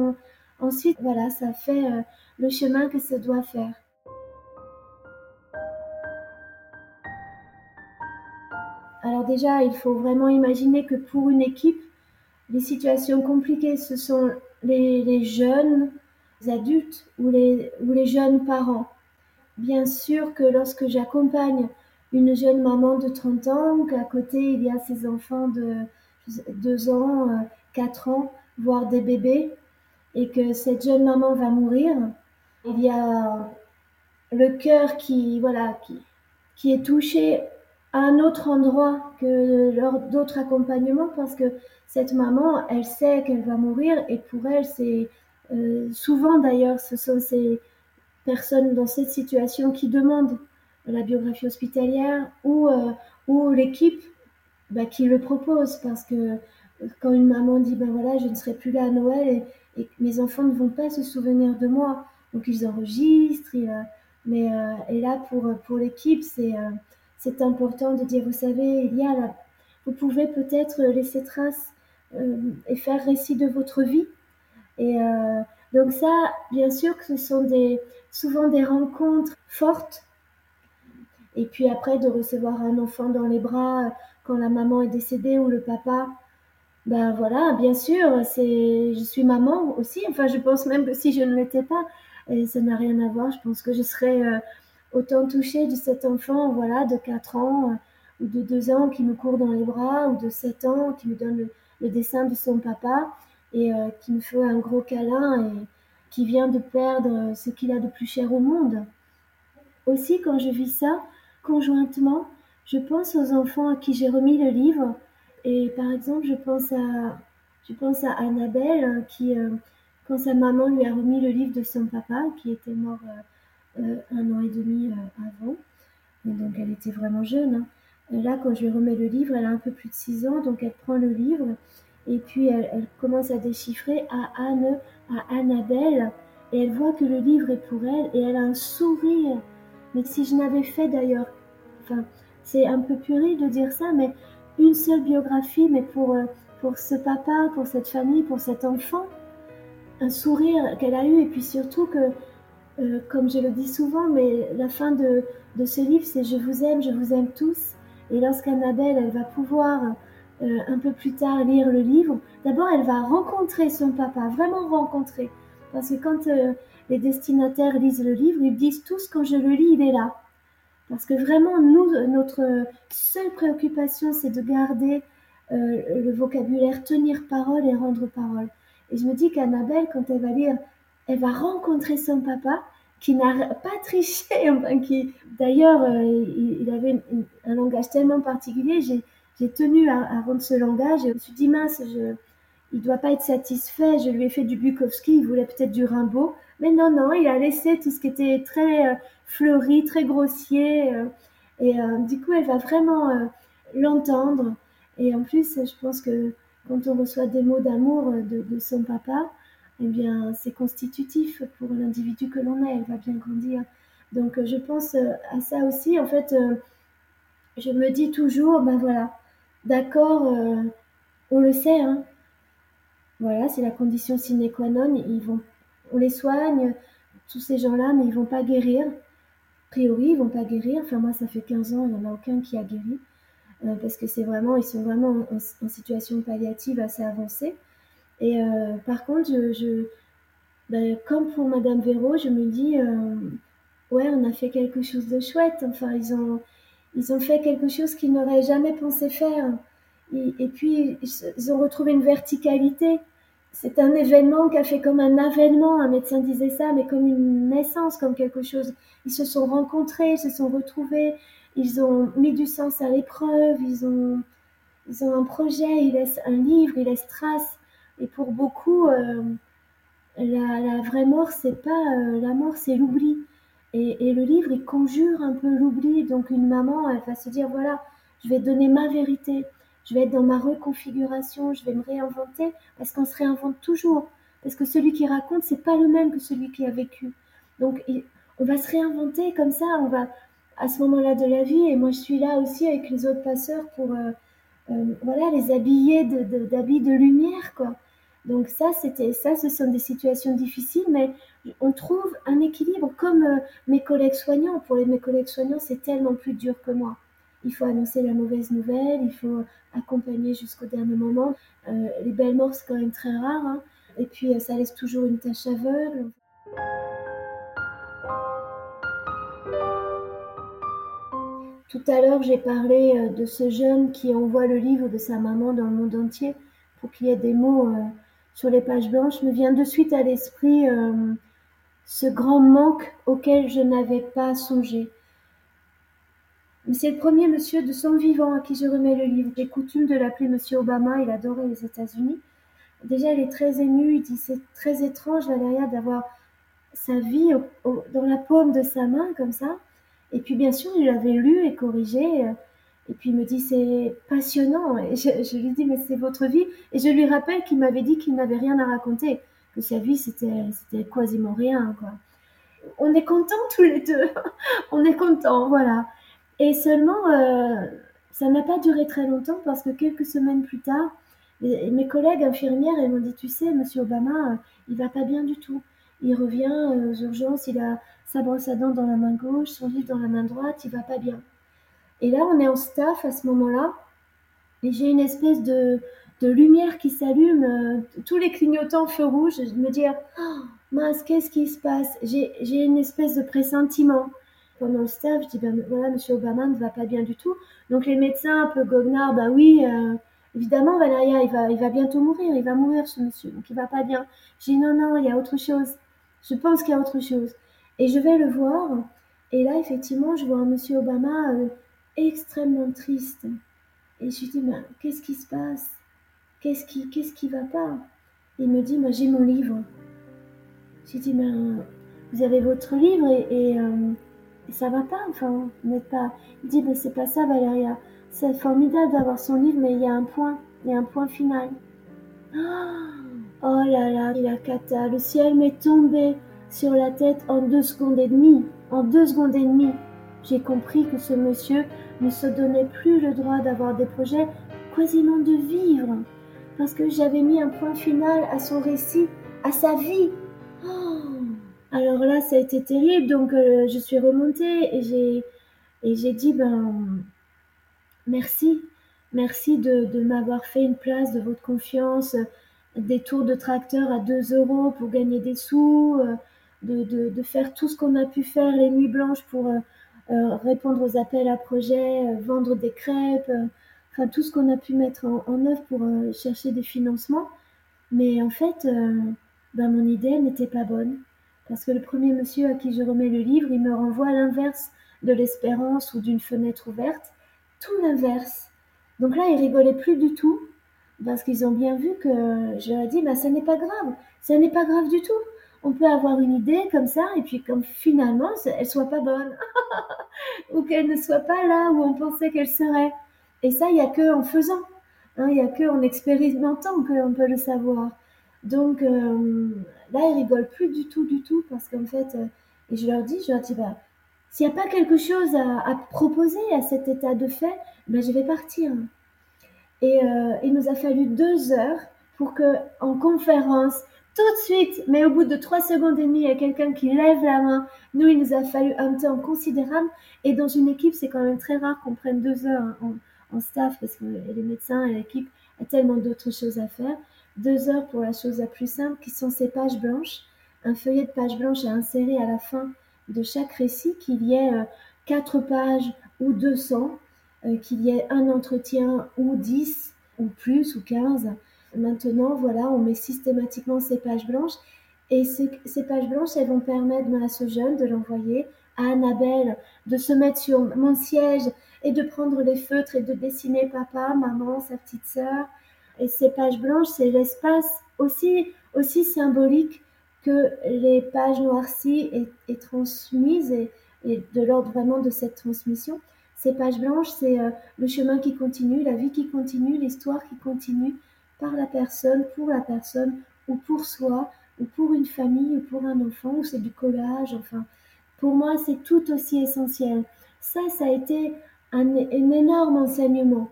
ensuite, voilà, ça fait euh, le chemin que ça doit faire. Alors déjà, il faut vraiment imaginer que pour une équipe, les situations compliquées, ce sont les, jeunes adultes ou les, jeunes parents. Bien sûr que lorsque j'accompagne une jeune maman de 30 ans, qu'à côté il y a ses enfants de 2 ans, 4 euh, ans, voire des bébés, et que cette jeune maman va mourir, il y a le cœur qui, voilà, qui est touché un autre endroit que lors d'autres accompagnements parce que cette maman, elle sait qu'elle va mourir et pour elle, c'est euh, souvent d'ailleurs, ce sont ces personnes dans cette situation qui demandent la biographie hospitalière ou, euh, ou l'équipe bah, qui le propose. Parce que quand une maman dit ben voilà, je ne serai plus là à Noël et, mes enfants ne vont pas se souvenir de moi, donc ils enregistrent. mais euh, et là pour pour l'équipe, c'est euh, c'est important de dire vous savez, il y a là, vous pouvez peut-être laisser trace et faire récit de votre vie. Et donc ça, bien sûr que ce sont des souvent des rencontres fortes et puis après, de recevoir un enfant dans les bras quand la maman est décédée ou le papa, ben voilà, bien sûr, c'est, je suis maman aussi. Enfin, je pense même que si je ne l'étais pas, ça n'a rien à voir, je pense que je serais euh, autant touchée de cet enfant, voilà, de 4 ans euh, ou de 2 ans qui me court dans les bras ou de 7 ans qui me donne le, dessin de son papa et euh, qui me fait un gros câlin et qui vient de perdre ce qu'il a de plus cher au monde. aussi, quand je vis ça, conjointement, je pense aux enfants à qui j'ai remis le livre. Et par exemple, je pense à, je pense à Annabelle hein, qui, euh, quand sa maman lui a remis le livre de son papa, qui était mort euh, euh, un an et demi avant, donc elle était vraiment jeune. Hein. Là, quand je lui remets le livre, elle a un peu plus de 6 ans, donc elle prend le livre et puis elle, elle commence à déchiffrer à Anne, à Annabelle, et elle voit que le livre est pour elle et elle a un sourire. Mais si je n'avais fait d'ailleurs, enfin, c'est un peu puéril de dire ça, mais une seule biographie, mais pour, euh, pour ce papa, pour cette famille, pour cet enfant, un sourire qu'elle a eu, et puis surtout que, euh, comme je le dis souvent, mais la fin de, de ce livre, c'est Je vous aime, je vous aime tous. Et lorsqu'Annabelle, elle va pouvoir euh, un peu plus tard lire le livre, d'abord elle va rencontrer son papa, vraiment rencontrer. Parce que quand les destinataires lisent le livre, ils disent tous quand je le lis, il est là. Parce que vraiment, nous, notre seule préoccupation, c'est de garder euh, le vocabulaire, tenir parole et rendre parole. Et je me dis qu'Annabelle, quand elle va lire, elle va rencontrer son papa qui n'a pas triché, enfin, qui d'ailleurs, euh, il, avait un langage tellement particulier. J'ai tenu à, rendre ce langage et je me suis dit, mince, je, il doit pas être satisfait. Je lui ai fait du Bukowski, il voulait peut-être du Rimbaud. Mais non, non, il a laissé tout ce qui était très euh, fleuri, très grossier. Euh, et du coup, elle va vraiment l'entendre. Et en plus, je pense que quand on reçoit des mots d'amour de, son papa, eh bien, c'est constitutif pour l'individu que l'on est. Elle va bien grandir. Donc, je pense à ça aussi. En fait, je me dis toujours, ben voilà, d'accord, on le sait, hein, voilà, c'est la condition sine qua non. Ils vont, on les soigne, tous ces gens-là, mais ils vont pas guérir. A priori, ils vont pas guérir. Enfin, moi, ça fait 15 ans, il n'y en a aucun qui a guéri. Euh, parce que c'est vraiment, ils sont vraiment en, situation palliative assez avancée. Et euh, par contre, je, ben, comme pour Madame Véro, je me dis, euh, ouais, on a fait quelque chose de chouette. Enfin, ils ont, ils ont fait quelque chose qu'ils n'auraient jamais pensé faire. Et, puis, ils ont retrouvé une verticalité c'est un événement qui a fait comme un avènement, un médecin disait ça, mais comme une naissance, comme quelque chose. Ils se sont rencontrés, ils se sont retrouvés, ils ont mis du sens à l'épreuve, ils ont, ils ont un projet, ils laissent un livre, ils laissent trace. Et pour beaucoup, euh, la, vraie mort, c'est pas euh, la mort, c'est l'oubli. Et, le livre, il conjure un peu l'oubli. Donc une maman, elle va se dire voilà, je vais donner ma vérité je vais être dans ma reconfiguration, je vais me réinventer, parce qu'on se réinvente toujours. Parce que celui qui raconte, c'est pas le même que celui qui a vécu. Donc, on va se réinventer comme ça, on va à ce moment-là de la vie, et moi je suis là aussi avec les autres passeurs pour euh, voilà, les habiller d'habits de, de, lumière, quoi. Donc ça, c'était ça, ce sont des situations difficiles, mais on trouve un équilibre comme euh, mes collègues soignants. Pour les, mes collègues soignants, c'est tellement plus dur que moi il faut annoncer la mauvaise nouvelle, il faut accompagner jusqu'au dernier moment. Euh, les belles morts, c'est quand même très rare. Hein. Et puis, euh, ça laisse toujours une tache aveugle. Tout à l'heure, j'ai parlé euh, de ce jeune qui envoie le livre de sa maman dans le monde entier pour qu'il y ait des mots sur les pages blanches. Me vient de suite à l'esprit ce grand manque auquel je n'avais pas songé. C'est le premier monsieur de son vivant à qui je remets le livre. J'ai coutume de l'appeler monsieur Obama, il adorait les États-Unis. Déjà, il est très ému, il dit c'est très étrange, Valéria, d'avoir sa vie dans la paume de sa main, comme ça. Et puis, bien sûr, il l'avait lu et corrigé. Euh, et puis, il me dit c'est passionnant. Et je, lui dis mais c'est votre vie. Et je lui rappelle qu'il m'avait dit qu'il n'avait rien à raconter, que sa vie, c'était quasiment rien, quoi. On est contents tous les deux. On est contents, voilà. Et seulement, euh, ça n'a pas duré très longtemps parce que quelques semaines plus tard, mes collègues infirmières, elles m'ont dit, tu sais, Monsieur Obama, euh, il va pas bien du tout. Il revient aux urgences, il a sa brosse à dents dans la main gauche, son livre dans la main droite, il va pas bien. Et là, on est en staff à ce moment-là, et j'ai une espèce de, de lumière qui s'allume, tous les clignotants feu rouge. Je me dis, oh, mince, qu'est-ce qui se passe? J'ai une espèce de pressentiment pendant le staff, je dis ben voilà, Monsieur Obama ne va pas bien du tout. Donc les médecins un peu goguenards, bah oui, euh, évidemment Valéria, il va, il va bientôt mourir, il va mourir ce monsieur, donc il va pas bien. Je dis non non, il y a autre chose. Je pense qu'il y a autre chose. Et je vais le voir Et là, effectivement, je vois un monsieur Obama extrêmement triste. Et je lui dis, mais qu'est-ce qui se passe? Qu'est-ce qui, qu'est-ce qui va pas? Il me dit, j'ai mon livre. Je lui dis, mais vous avez votre livre et, et, ça va pas, enfin, vous pas. Il dit, mais c'est pas ça, Valéria. C'est formidable d'avoir son livre, mais il y a un point, il y a un point final. Oh là là, il a cata. Le ciel m'est tombé sur la tête en deux secondes et demie. En deux secondes et demie, j'ai compris que ce monsieur ne se donnait plus le droit d'avoir des projets, quasiment de vivre, parce que j'avais mis un point final à son récit, à sa vie. Oh. Alors là, ça a été terrible, donc euh, je suis remontée et j'ai dit ben merci, merci de, m'avoir fait une place, de votre confiance, des tours de tracteur à 2 euros pour gagner des sous, euh, de, faire tout ce qu'on a pu faire les nuits blanches pour euh, euh, répondre aux appels à projets, vendre des crêpes, enfin tout ce qu'on a pu mettre en, œuvre pour chercher des financements. Mais en fait, ben, mon idée n'était pas bonne. Parce que le premier monsieur à qui je remets le livre, il me renvoie à l'inverse de l'espérance ou d'une fenêtre ouverte. Tout l'inverse. Donc là, il rigolait plus du tout parce qu'ils ont bien vu que je leur ai dit, bah, ça n'est pas grave, ça n'est pas grave du tout. On peut avoir une idée comme ça, et puis comme finalement, elle soit pas bonne, ou qu'elle ne soit pas là où on pensait qu'elle serait. Et ça, il n'y a que en faisant, hein, il n'y a que en expérimentant qu'on peut le savoir. Donc euh, là, ils rigolent plus du tout, du tout, parce qu'en fait, euh, et je leur dis, je leur dis, bah, s'il n'y a pas quelque chose à, à, proposer à cet état de fait, ben, je vais partir. Et euh, il nous a fallu deux heures pour que, en conférence, tout de suite, mais au bout de trois secondes et demie, il y a quelqu'un qui lève la main. Nous, il nous a fallu un temps considérable. Et dans une équipe, c'est quand même très rare qu'on prenne deux heures en, en staff parce que les médecins et l'équipe a tellement d'autres choses à faire. Deux heures pour la chose la plus simple qui sont ces pages blanches. Un feuillet de pages blanches à insérer à la fin de chaque récit, qu'il y ait euh, quatre pages ou 200 euh, qu'il y ait un entretien ou 10 ou plus ou 15. Maintenant, voilà, on met systématiquement ces pages blanches et ces, pages blanches, elles vont permettre à ce jeune de l'envoyer à Annabelle, de se mettre sur mon siège et de prendre les feutres et de dessiner papa, maman, sa petite sœur. Et ces pages blanches, c'est l'espace aussi, aussi symbolique que les pages noircies et, transmises et, et de l'ordre vraiment de cette transmission. Ces pages blanches, c'est euh, le chemin qui continue, la vie qui continue, l'histoire qui continue par la personne, pour la personne, ou pour soi, ou pour une famille, ou pour un enfant, ou c'est du collage, enfin. Pour moi, c'est tout aussi essentiel. Ça, ça a été un, énorme enseignement.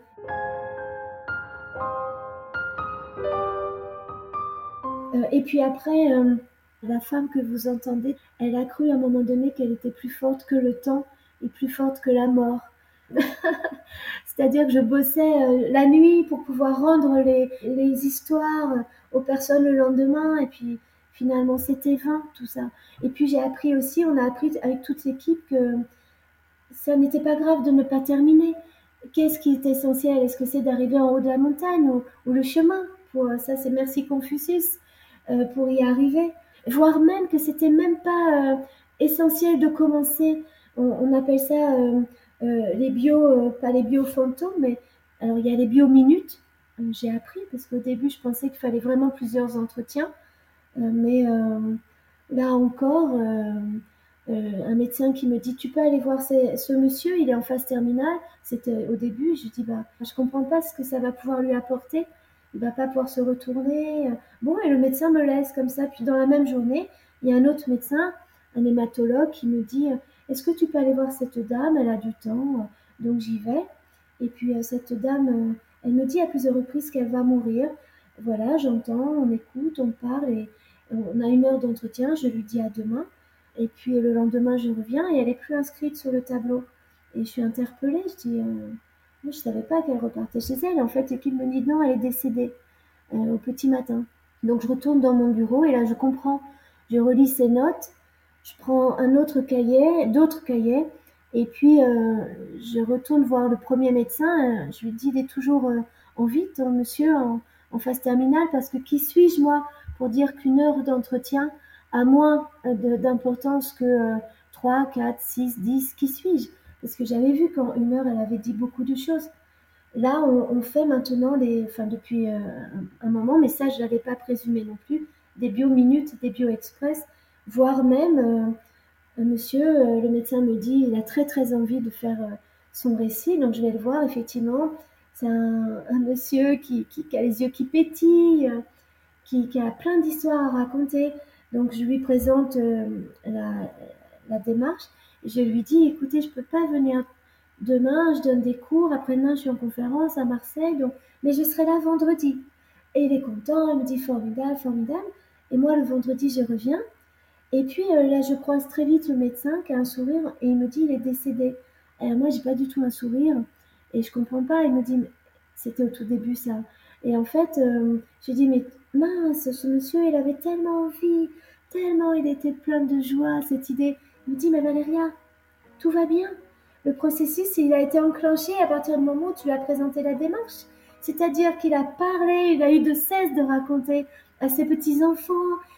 Euh, et puis après, euh, la femme que vous entendez, elle a cru à un moment donné qu'elle était plus forte que le temps et plus forte que la mort. C'est-à-dire que je bossais euh, la nuit pour pouvoir rendre les, les, histoires aux personnes le lendemain et puis finalement c'était vain tout ça. Et puis j'ai appris aussi, on a appris avec toute l'équipe que ça n'était pas grave de ne pas terminer. Qu'est-ce qui est essentiel? Est-ce que c'est d'arriver en haut de la montagne ou, le chemin pour, Ça c'est merci Confucius euh, pour y arriver. Voire même que c'était même pas euh, essentiel de commencer. On, appelle ça euh, euh, les bio, euh, pas les bio fantômes, mais alors il y a les bio minutes. Euh, j'ai appris parce qu'au début je pensais qu'il fallait vraiment plusieurs entretiens, mais là encore, un médecin qui me dit tu peux aller voir ce, ce monsieur, il est en phase terminale. C'était au début, je dis bah je comprends pas ce que ça va pouvoir lui apporter. Il va pas pouvoir se retourner. Bon et le médecin me laisse comme ça. Puis dans la même journée, il y a un autre médecin, un hématologue, qui me dit est-ce que tu peux aller voir cette dame? Elle a du temps, donc j'y vais. Et puis euh, cette dame, euh, elle me dit à plusieurs reprises qu'elle va mourir. Voilà, j'entends, on écoute, on parle et on a une heure d'entretien. Je lui dis à demain. Et puis le lendemain, je reviens et elle est plus inscrite sur le tableau. Et je suis interpellée. Je dis, euh, je savais pas qu'elle repartait chez elle. En fait, l'équipe me dit non, elle est décédée euh, au petit matin. Donc je retourne dans mon bureau et là je comprends. Je relis ses notes je prends un autre cahier, d'autres cahiers, et puis euh, je retourne voir le premier médecin. Je lui dis, il est toujours euh, en vite, monsieur, en, en, phase terminale, parce que qui suis-je, moi, pour dire qu'une heure d'entretien a moins d'importance que euh, 3, 4, 6, 10, qui suis-je? Parce que j'avais vu qu'en une heure, elle avait dit beaucoup de choses. Là, on, fait maintenant, les, enfin depuis euh, un, moment, mais ça, je n'avais pas présumé non plus, des bio-minutes, des bio-express, voire même, euh, un monsieur, euh, le médecin me dit, il a très très envie de faire son récit, donc je vais le voir, effectivement. C'est un, monsieur qui, a les yeux qui pétillent, qui, a plein d'histoires à raconter. Donc je lui présente la, la, démarche. Je lui dis, écoutez, je ne peux pas venir Demain, je donne des cours. Après-demain, je suis en conférence à Marseille. Donc, mais je serai là vendredi. Et il est content. Il me dit formidable, formidable. Et moi, le vendredi, je reviens. Et puis euh, là, je croise très vite le médecin qui a un sourire et il me dit il est décédé. Et moi, j'ai pas du tout un sourire et je comprends pas. Il me dit c'était au tout début ça. Et en fait, euh, je dis mais mince, ce monsieur, il avait tellement envie, tellement il était plein de joie cette idée. Il me dit mais Valéria, tout va bien le processus, il a été enclenché à partir du moment où tu lui as présenté la démarche. C'est-à-dire qu'il a parlé, il a eu de cesse de raconter à ses petits-enfants.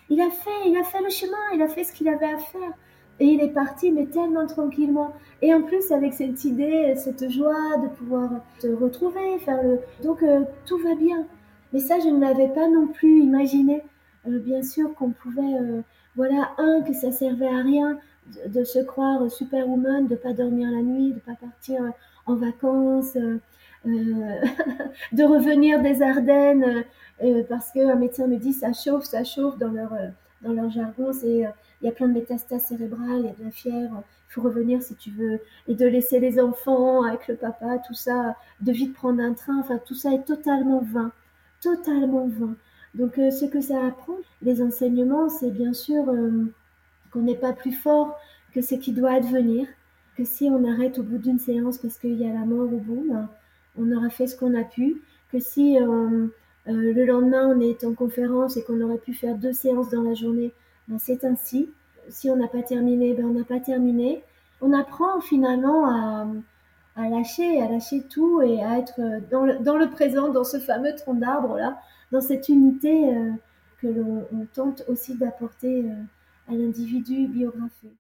Il a fait, il a fait le chemin, il a fait ce qu'il avait à faire. Et il est parti, mais tellement tranquillement. Et en plus, avec cette idée, cette joie de pouvoir te retrouver, faire le. Donc, euh, tout va bien. Mais ça, je ne l'avais pas non plus imaginé. Euh, bien sûr qu'on pouvait. Euh, voilà, un, que ça servait à rien de, se croire superwoman, de pas dormir la nuit, de pas partir en vacances, euh, euh, de revenir des Ardennes euh, parce qu'un médecin me dit ça chauffe, ça chauffe dans leur, dans leur jargon, c'est il y a plein de métastases cérébrales, il y a de la fièvre, il faut revenir si tu veux, et de laisser les enfants avec le papa, tout ça, de vite prendre un train, enfin tout ça est totalement vain, totalement vain. Donc ce que ça apprend, les enseignements, c'est bien sûr qu'on n'est pas plus fort que ce qui doit advenir, que si on arrête au bout d'une séance parce qu'il y a la mort au bout, ben, on aura fait ce qu'on a pu, que si euh, euh, le lendemain on est en conférence et qu'on aurait pu faire deux séances dans la journée, ben, c'est ainsi. Si on n'a pas terminé, ben, on n'a pas terminé. On apprend finalement à, lâcher, à lâcher tout et à être dans le, présent, dans ce fameux tronc d'arbre là, dans cette unité euh, que l'on tente aussi d'apporter à l'individu biographié.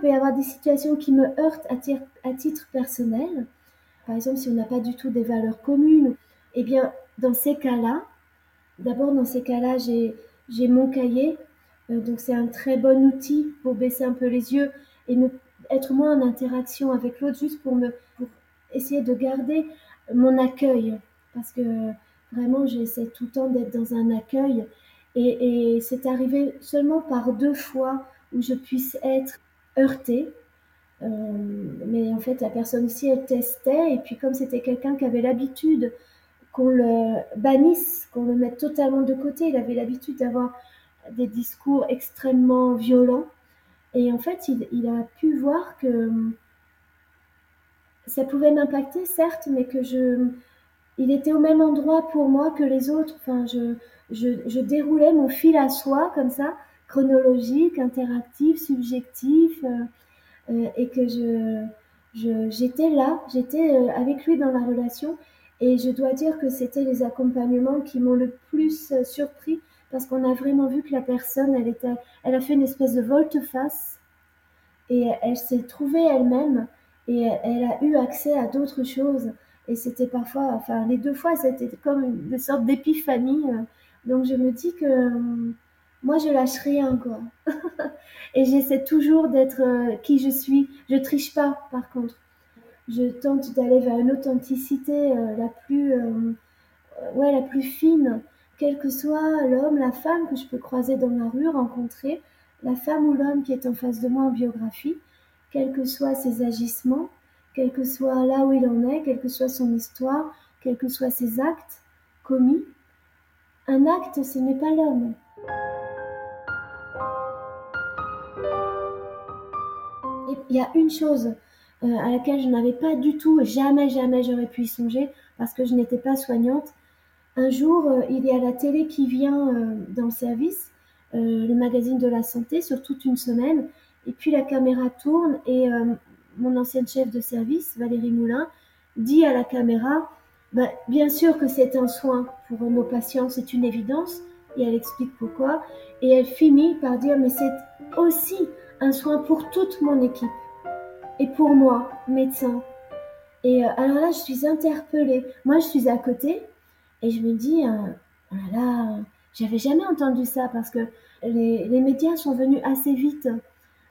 Peut y avoir des situations qui me heurtent à, titre personnel. Par exemple, si on n'a pas du tout des valeurs communes, eh bien, dans ces cas-là, d'abord, dans ces cas-là, j'ai mon cahier. Euh, donc, c'est un très bon outil pour baisser un peu les yeux et être moins en interaction avec l'autre, juste pour essayer de garder mon accueil. Parce que vraiment, j'essaie tout le temps d'être dans un accueil. Et, c'est arrivé seulement par deux fois où je puisse être heurtée. Euh, mais en fait, la personne aussi, elle testait. Et puis, comme c'était quelqu'un qui avait l'habitude qu'on le bannisse, qu'on le mette totalement de côté, il avait l'habitude d'avoir des discours extrêmement violents. Et en fait, il, a pu voir que ça pouvait m'impacter, certes, mais que je, il était au même endroit pour moi que les autres. Enfin, je, je, déroulais mon fil à soi, comme ça, chronologique, interactif, subjectif, euh, euh, et que je, j'étais là, j'étais euh, avec lui dans la relation. Et je dois dire que c'était les accompagnements qui m'ont le plus surpris parce qu'on a vraiment vu que la personne, elle, était, elle a fait une espèce de volte-face et elle s'est trouvée elle-même et elle a eu accès à d'autres choses. Et c'était parfois, enfin les deux fois, c'était comme une, sorte d'épiphanie. Donc je me dis que moi, je lâche rien, quoi. et j'essaie toujours d'être euh, qui je suis. Je triche pas, par contre. Je tente d'aller vers une authenticité euh, la plus, euh, ouais, la plus fine quel que soit l'homme, la femme que je peux croiser dans la rue, rencontrer, la femme ou l'homme qui est en face de moi en biographie, quels que soient ses agissements, quel que soit là où il en est, quelle que soit son histoire, quels que soient ses actes commis. Un acte, ce n'est pas l'homme. Il y a une chose euh, à laquelle je n'avais pas du tout, jamais, jamais j'aurais pu y songer, parce que je n'étais pas soignante, un jour, euh, il y a la télé qui vient euh, dans le service, le magazine de la santé, sur toute une semaine. Et puis la caméra tourne et mon ancienne chef de service, Valérie Moulin, dit à la caméra, bah, bien sûr que c'est un soin pour nos patients, c'est une évidence, et elle explique pourquoi, et elle finit par dire, mais c'est aussi un soin pour toute mon équipe, et pour moi, médecin. Et euh, alors là, je suis interpellée. Moi, je suis à côté, et je me dis, euh, oh j'avais jamais entendu ça, parce que les, les médias sont venus assez vite,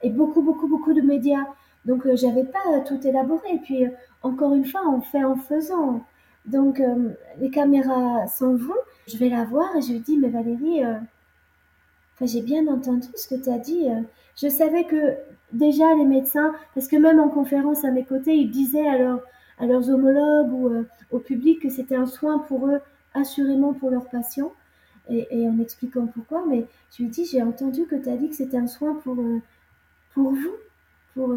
et beaucoup, beaucoup, beaucoup de médias. Donc, euh, j'avais pas tout élaboré. Et puis, encore une fois, on fait en faisant. Donc, euh, les caméras s'en vont. Je vais la voir et je lui dis, mais Valérie, euh, j'ai bien entendu ce que tu as dit. Euh. Je savais que déjà les médecins, parce que même en conférence à mes côtés, ils disaient à, à leurs homologues ou au public que c'était un soin pour eux, assurément pour leurs patients. Et, en expliquant pourquoi, mais je lui dis, j'ai entendu que tu as dit que c'était un soin pour, pour vous, pour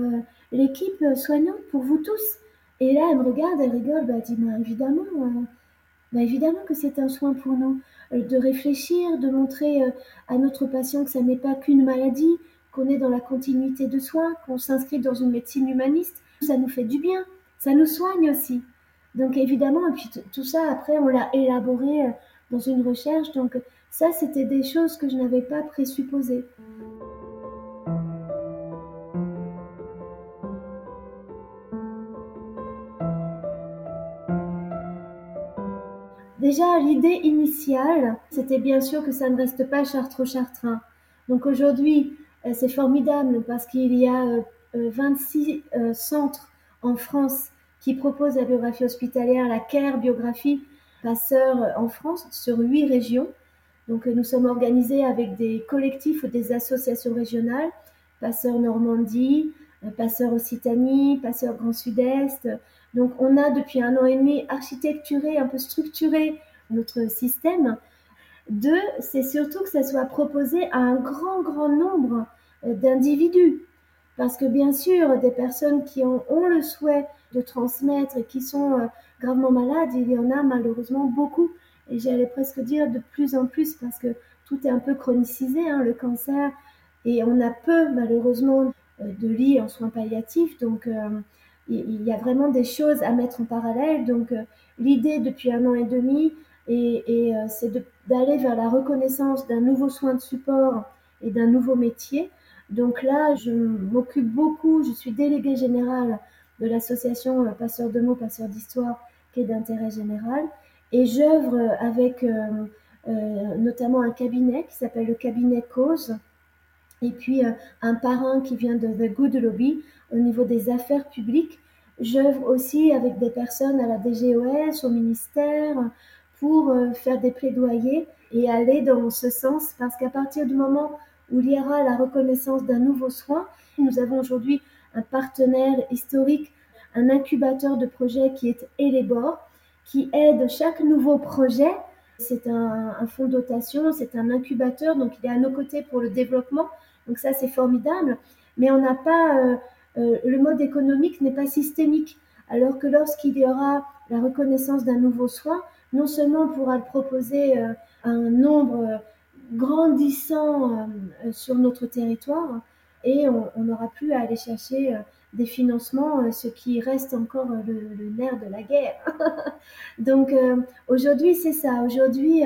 l'équipe soignante, pour vous tous. Et là, elle me regarde, elle rigole, bah, elle dit, bah, évidemment, euh, bah, évidemment que c'est un soin pour nous, euh, de réfléchir, de montrer euh, à notre patient que ça n'est pas qu'une maladie, qu'on est dans la continuité de soins, qu'on s'inscrit dans une médecine humaniste, ça nous fait du bien, ça nous soigne aussi. Donc évidemment, et puis tout ça, après, on l'a élaboré dans une recherche, donc ça, c'était des choses que je n'avais pas présupposées. Déjà, l'idée initiale, c'était bien sûr que ça ne reste pas Chartres-Chartrain. Donc aujourd'hui, euh, c'est formidable parce qu'il y a 26 euh, euh, centres en France qui proposent la biographie hospitalière, la CARE biographie passeur en France sur huit régions. Donc nous sommes organisés avec des collectifs ou des associations régionales, Passeur Normandie, Passeur Occitanie, Passeur Grand Sud-Est, donc on a depuis un an et demi architecturé, un peu structuré notre système. Deux, c'est surtout que ça soit proposé à un grand, grand nombre euh, d'individus. Parce que bien sûr, des personnes qui ont, le souhait de transmettre et qui sont euh, gravement malades, il y en a malheureusement beaucoup. Et j'allais presque dire de plus en plus parce que tout est un peu chronicisé, hein, le cancer. Et on a peu, malheureusement, euh, de lits en soins palliatifs. Donc, il y a vraiment des choses à mettre en parallèle. Donc, euh, l'idée depuis un an et demi, et, euh, c'est d'aller vers la reconnaissance d'un nouveau soin de support et d'un nouveau métier. Donc là, je m'occupe beaucoup, je suis déléguée générale de l'association euh, Passeurs de mots, Passeurs d'histoire, qui est d'intérêt général. Et j'œuvre avec notamment un cabinet qui s'appelle le cabinet Cause, et puis un parrain qui vient de The Good Lobby au niveau des affaires publiques. J'œuvre aussi avec des personnes à la DGOS, au ministère, pour euh, faire des plaidoyers et aller dans ce sens, parce qu'à partir du moment où il y aura la reconnaissance d'un nouveau soin, nous avons aujourd'hui un partenaire historique, un incubateur de projets qui est Elébor, qui aide chaque nouveau projet. C'est un, un fonds de dotation, c'est un incubateur, donc il est à nos côtés pour le développement. Donc ça, c'est formidable. Mais on n'a pas euh, le mode économique n'est pas systémique, alors que lorsqu'il y aura la reconnaissance d'un nouveau soin, non seulement on pourra le proposer euh, un nombre euh, grandissant sur notre territoire, et on n'aura plus à aller chercher des financements, ce qui reste encore le, nerf de la guerre. Donc aujourd'hui, c'est ça. Aujourd'hui,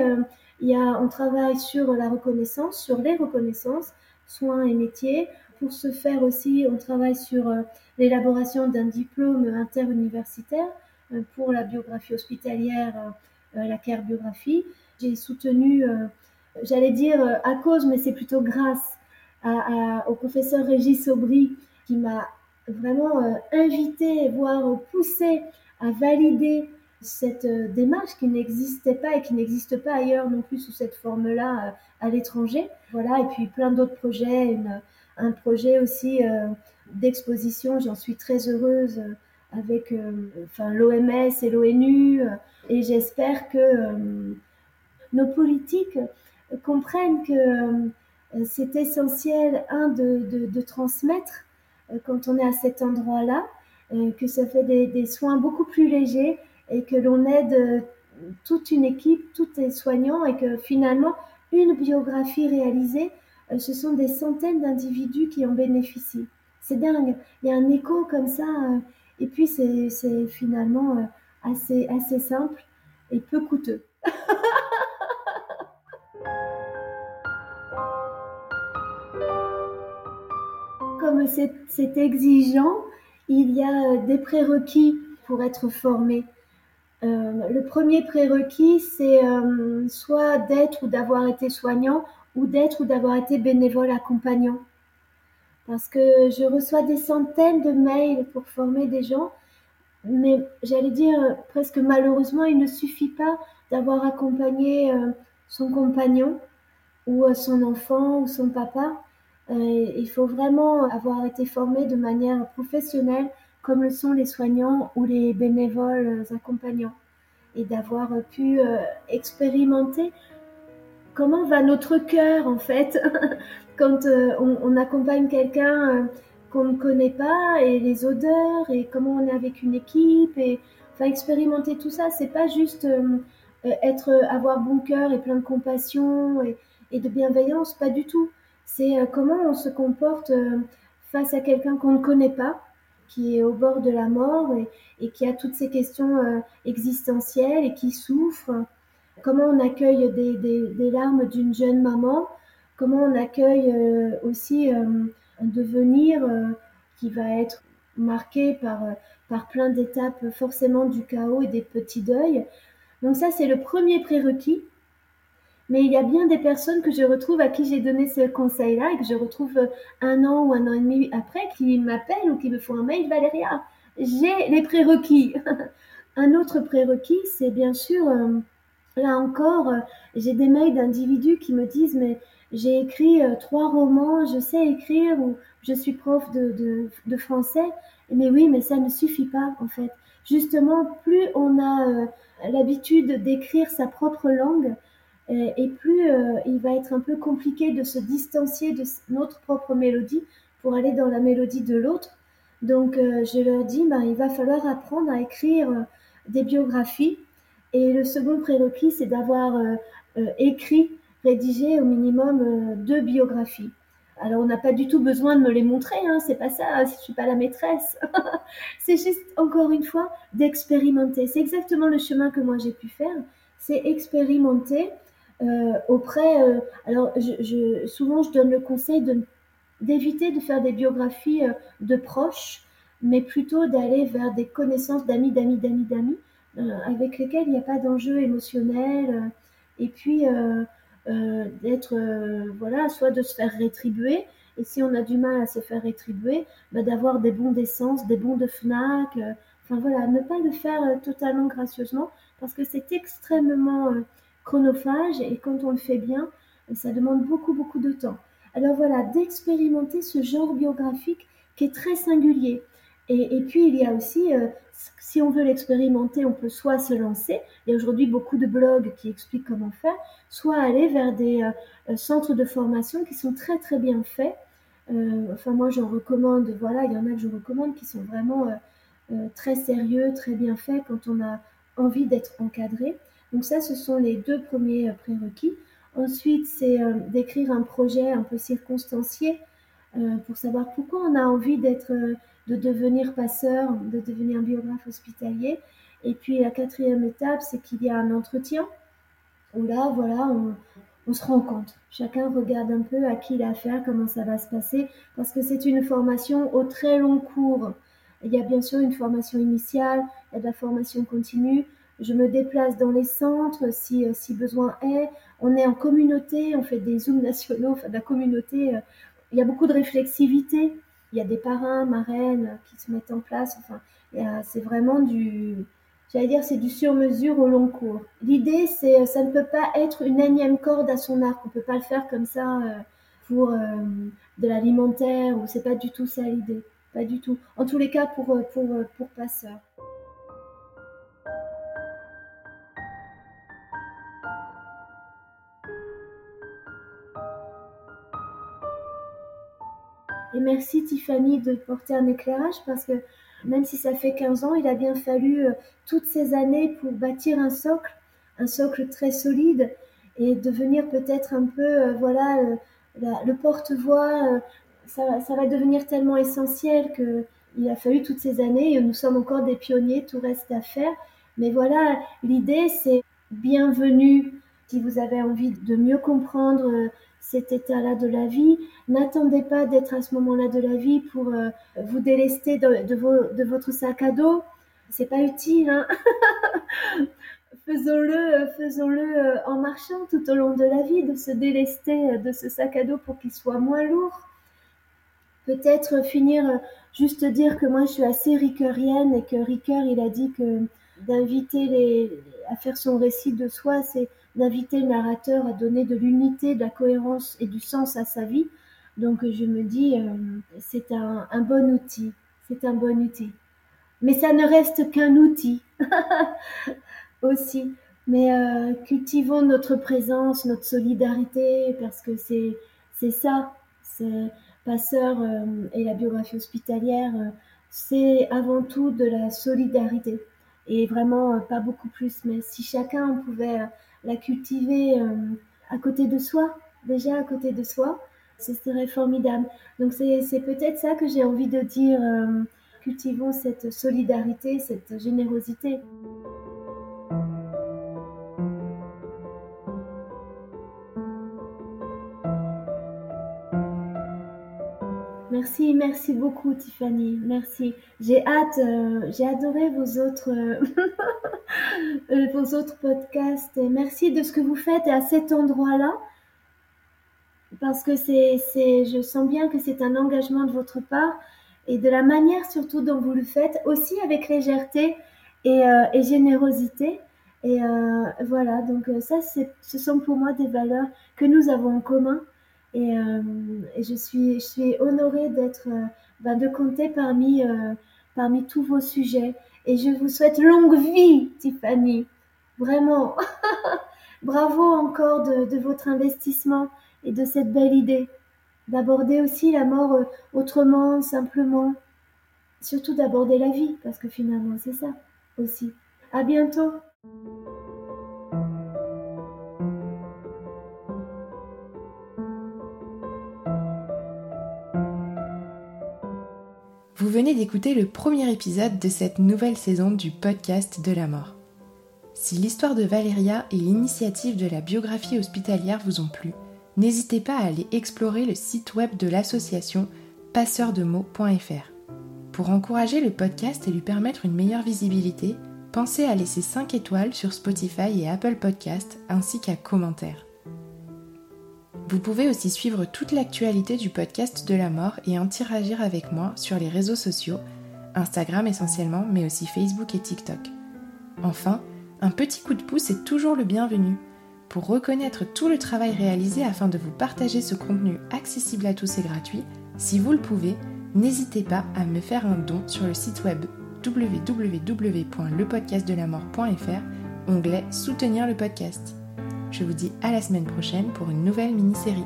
on travaille sur la reconnaissance, sur les reconnaissances, soins et métiers. Pour ce faire aussi, on travaille sur euh, l'élaboration d'un diplôme interuniversitaire euh, pour la biographie hospitalière, euh, la care biographie. J'ai soutenu, j'allais dire à cause, mais c'est plutôt grâce au professeur Régis Aubry qui m'a vraiment invité, voire poussé à valider cette démarche qui n'existait pas et qui n'existe pas ailleurs non plus sous cette forme-là à l'étranger. Voilà, et puis plein d'autres projets, un projet aussi euh, d'exposition. J'en suis très heureuse euh, avec euh, enfin, l'OMS et l'ONU. et j'espère que nos politiques comprennent que c'est essentiel, un, de, de, transmettre quand on est à cet endroit-là, que ça fait des, soins beaucoup plus légers et que l'on aide toute une équipe, tous les soignants et que finalement, une biographie réalisée ce sont des centaines d'individus qui en bénéficient. C'est dingue. Il y a un écho comme ça. Euh, et puis, c'est finalement assez, assez simple et peu coûteux. Comme c'est exigeant, il y a des prérequis pour être formé. Euh, le premier prérequis, c'est euh, soit d'être ou d'avoir été soignant ou d'être ou d'avoir été bénévole accompagnant. Parce que je reçois des centaines de mails pour former des gens, mais j'allais dire presque malheureusement, il ne suffit pas d'avoir accompagné euh, son compagnon ou son enfant ou son papa. il faut vraiment avoir été formé de manière professionnelle comme le sont les soignants ou les bénévoles accompagnants, et d'avoir pu euh, expérimenter comment va notre cœur en fait quand euh, on, accompagne quelqu'un euh, qu'on ne connaît pas et les odeurs et comment on est avec une équipe et enfin expérimenter tout ça c'est pas juste être avoir bon cœur et plein de compassion et, de bienveillance pas du tout c'est comment on se comporte face à quelqu'un qu'on ne connaît pas qui est au bord de la mort et, qui a toutes ces questions euh, existentielles et qui souffre. Comment on accueille des, larmes d'une jeune maman Comment on accueille euh, aussi euh, un devenir qui va être marqué par, par plein d'étapes forcément du chaos et des petits deuils. Donc ça, c'est le premier prérequis mais il y a bien des personnes que je retrouve à qui j'ai donné ce conseil-là et que je retrouve euh, un an ou un an et demi après qui m'appellent ou qui me font un mail, Valéria, j'ai les prérequis. un autre prérequis, c'est bien sûr, euh, là encore, euh, j'ai des mails d'individus qui me disent, mais j'ai écrit trois romans, je sais écrire ou je suis prof de, de, de, français. Mais oui, mais ça ne suffit pas en fait. Justement, plus on a l'habitude d'écrire sa propre langue, et plus euh, il va être un peu compliqué de se distancier de notre propre mélodie pour aller dans la mélodie de l'autre. Donc euh, je leur dis, ben, il va falloir apprendre à écrire euh, des biographies. Et le second prérequis, c'est d'avoir écrit, rédigé au minimum deux biographies. Alors, on n'a pas du tout besoin de me les montrer, hein, c'est pas ça, je suis pas la maîtresse. c'est juste, encore une fois, d'expérimenter. C'est exactement le chemin que moi j'ai pu faire. C'est expérimenter euh, auprès. Euh, alors, souvent, je donne le conseil d'éviter de faire des biographies euh, de proches, mais plutôt d'aller vers des connaissances d'amis, d'amis, d'amis, d'amis, avec lesquels il n'y a pas d'enjeu émotionnel, et puis d'être, voilà, soit de se faire rétribuer, et si on a du mal à se faire rétribuer, bah, d'avoir des bons d'essence, des bons de FNAC, enfin voilà, ne pas le faire totalement gracieusement, parce que c'est extrêmement chronophage et quand on le fait bien, ça demande beaucoup, beaucoup de temps. Alors voilà, d'expérimenter ce genre biographique qui est très singulier. Et, puis il y a aussi, euh, si on veut l'expérimenter, on peut soit se lancer, il y a aujourd'hui beaucoup de blogs qui expliquent comment faire, soit aller vers des euh, euh, centres de formation qui sont très très bien faits. enfin moi j'en recommande, voilà, il y en a que je recommande qui sont vraiment très sérieux, très bien faits quand on a envie d'être encadré. Donc ça, ce sont les deux premiers euh, prérequis. Ensuite, c'est euh, d'écrire un projet un peu circonstancié euh, pour savoir pourquoi on a envie d'être, de devenir passeur, de devenir biographe hospitalier. Et puis la quatrième étape, c'est qu'il y a un entretien où là, voilà, on, on se rend compte. Chacun regarde un peu à qui il a affaire, comment ça va se passer, parce que c'est une formation au très long cours. Il y a bien sûr une formation initiale, il y a de la formation continue, je me déplace dans les centres si, euh, si besoin est. On est en communauté, on fait des zooms nationaux, enfin de la communauté. Euh, il y a beaucoup de réflexivité. Il y a des parrains, marraines qui se mettent en place. Enfin, c'est vraiment du, j'allais dire, c'est du sur-mesure au long cours. L'idée, c'est, ça ne peut pas être une énième corde à son arc. On peut pas le faire comme ça euh, pour de l'alimentaire ou c'est pas du tout ça l'idée. Pas du tout. En tous les cas, pour, pour, pour passeurs. Et merci Tiffany de porter un éclairage parce que même si ça fait 15 ans, il a bien fallu euh, toutes ces années pour bâtir un socle, un socle très solide et devenir peut-être un peu, euh, voilà, le, porte-voix. Euh, ça, va devenir tellement essentiel que il a fallu toutes ces années et nous sommes encore des pionniers, tout reste à faire. Mais voilà, l'idée c'est bienvenue. Si vous avez envie de mieux comprendre cet état-là de la vie, n'attendez pas d'être à ce moment-là de la vie pour euh, vous délester de, votre sac à dos. C'est pas utile, hein faisons-le, faisons-le en marchant tout au long de la vie, de se délester de ce sac à dos pour qu'il soit moins lourd. Peut-être finir juste dire que moi je suis assez rickerienne et que Ricker il a dit que d'inviter les, à faire son récit de soi, c'est d'inviter le narrateur à donner de l'unité, de la cohérence et du sens à sa vie. Donc je me dis, euh, c'est un, bon outil, c'est un bon outil. Mais ça ne reste qu'un outil aussi. Mais euh, cultivons notre présence, notre solidarité, parce que c'est c'est ça. C'est Passeur euh, et la biographie hospitalière, c'est avant tout de la solidarité et vraiment pas beaucoup plus. Mais si chacun pouvait la cultiver euh, à côté de soi, déjà à côté de soi, ce serait formidable. Donc c'est peut-être ça que j'ai envie de dire, cultivons cette solidarité, cette générosité. Merci, merci beaucoup Tiffany, merci. J'ai hâte, euh, j'ai adoré vos autres, euh, euh, vos autres podcasts. merci de ce que vous faites à cet endroit-là, parce que c'est, c'est, je sens bien que c'est un engagement de votre part et de la manière surtout dont vous le faites, aussi avec légèreté et, et générosité. Et voilà, donc ça, c'est, ce sont pour moi des valeurs que nous avons en commun euh, et, je, suis, je suis honorée d'être, ben, de compter parmi, euh, parmi tous vos sujets. Et je vous souhaite longue vie, Tiffany. Vraiment. Bravo encore de, de, votre investissement et de cette belle idée. D'aborder aussi la mort autrement, simplement. Surtout d'aborder la vie, parce que finalement, c'est ça aussi. À bientôt. Venez d'écouter le premier épisode de cette nouvelle saison du podcast de la mort. Si l'histoire de Valéria et l'initiative de la biographie hospitalière vous ont plu, n'hésitez pas à aller explorer le site web de l'association passeurdemaux.fr. Pour encourager le podcast et lui permettre une meilleure visibilité, pensez à laisser 5 étoiles sur Spotify et Apple Podcast ainsi qu'à commentaire. Vous pouvez aussi suivre toute l'actualité du podcast de la mort et interagir avec moi sur les réseaux sociaux, Instagram essentiellement, mais aussi Facebook et TikTok. Enfin, un petit coup de pouce est toujours le bienvenu. Pour reconnaître tout le travail réalisé afin de vous partager ce contenu accessible à tous et gratuit, si vous le pouvez, n'hésitez pas à me faire un don sur le site web www.lepodcastdelamort.fr, onglet Soutenir le podcast. Je vous dis à la semaine prochaine pour une nouvelle mini-série.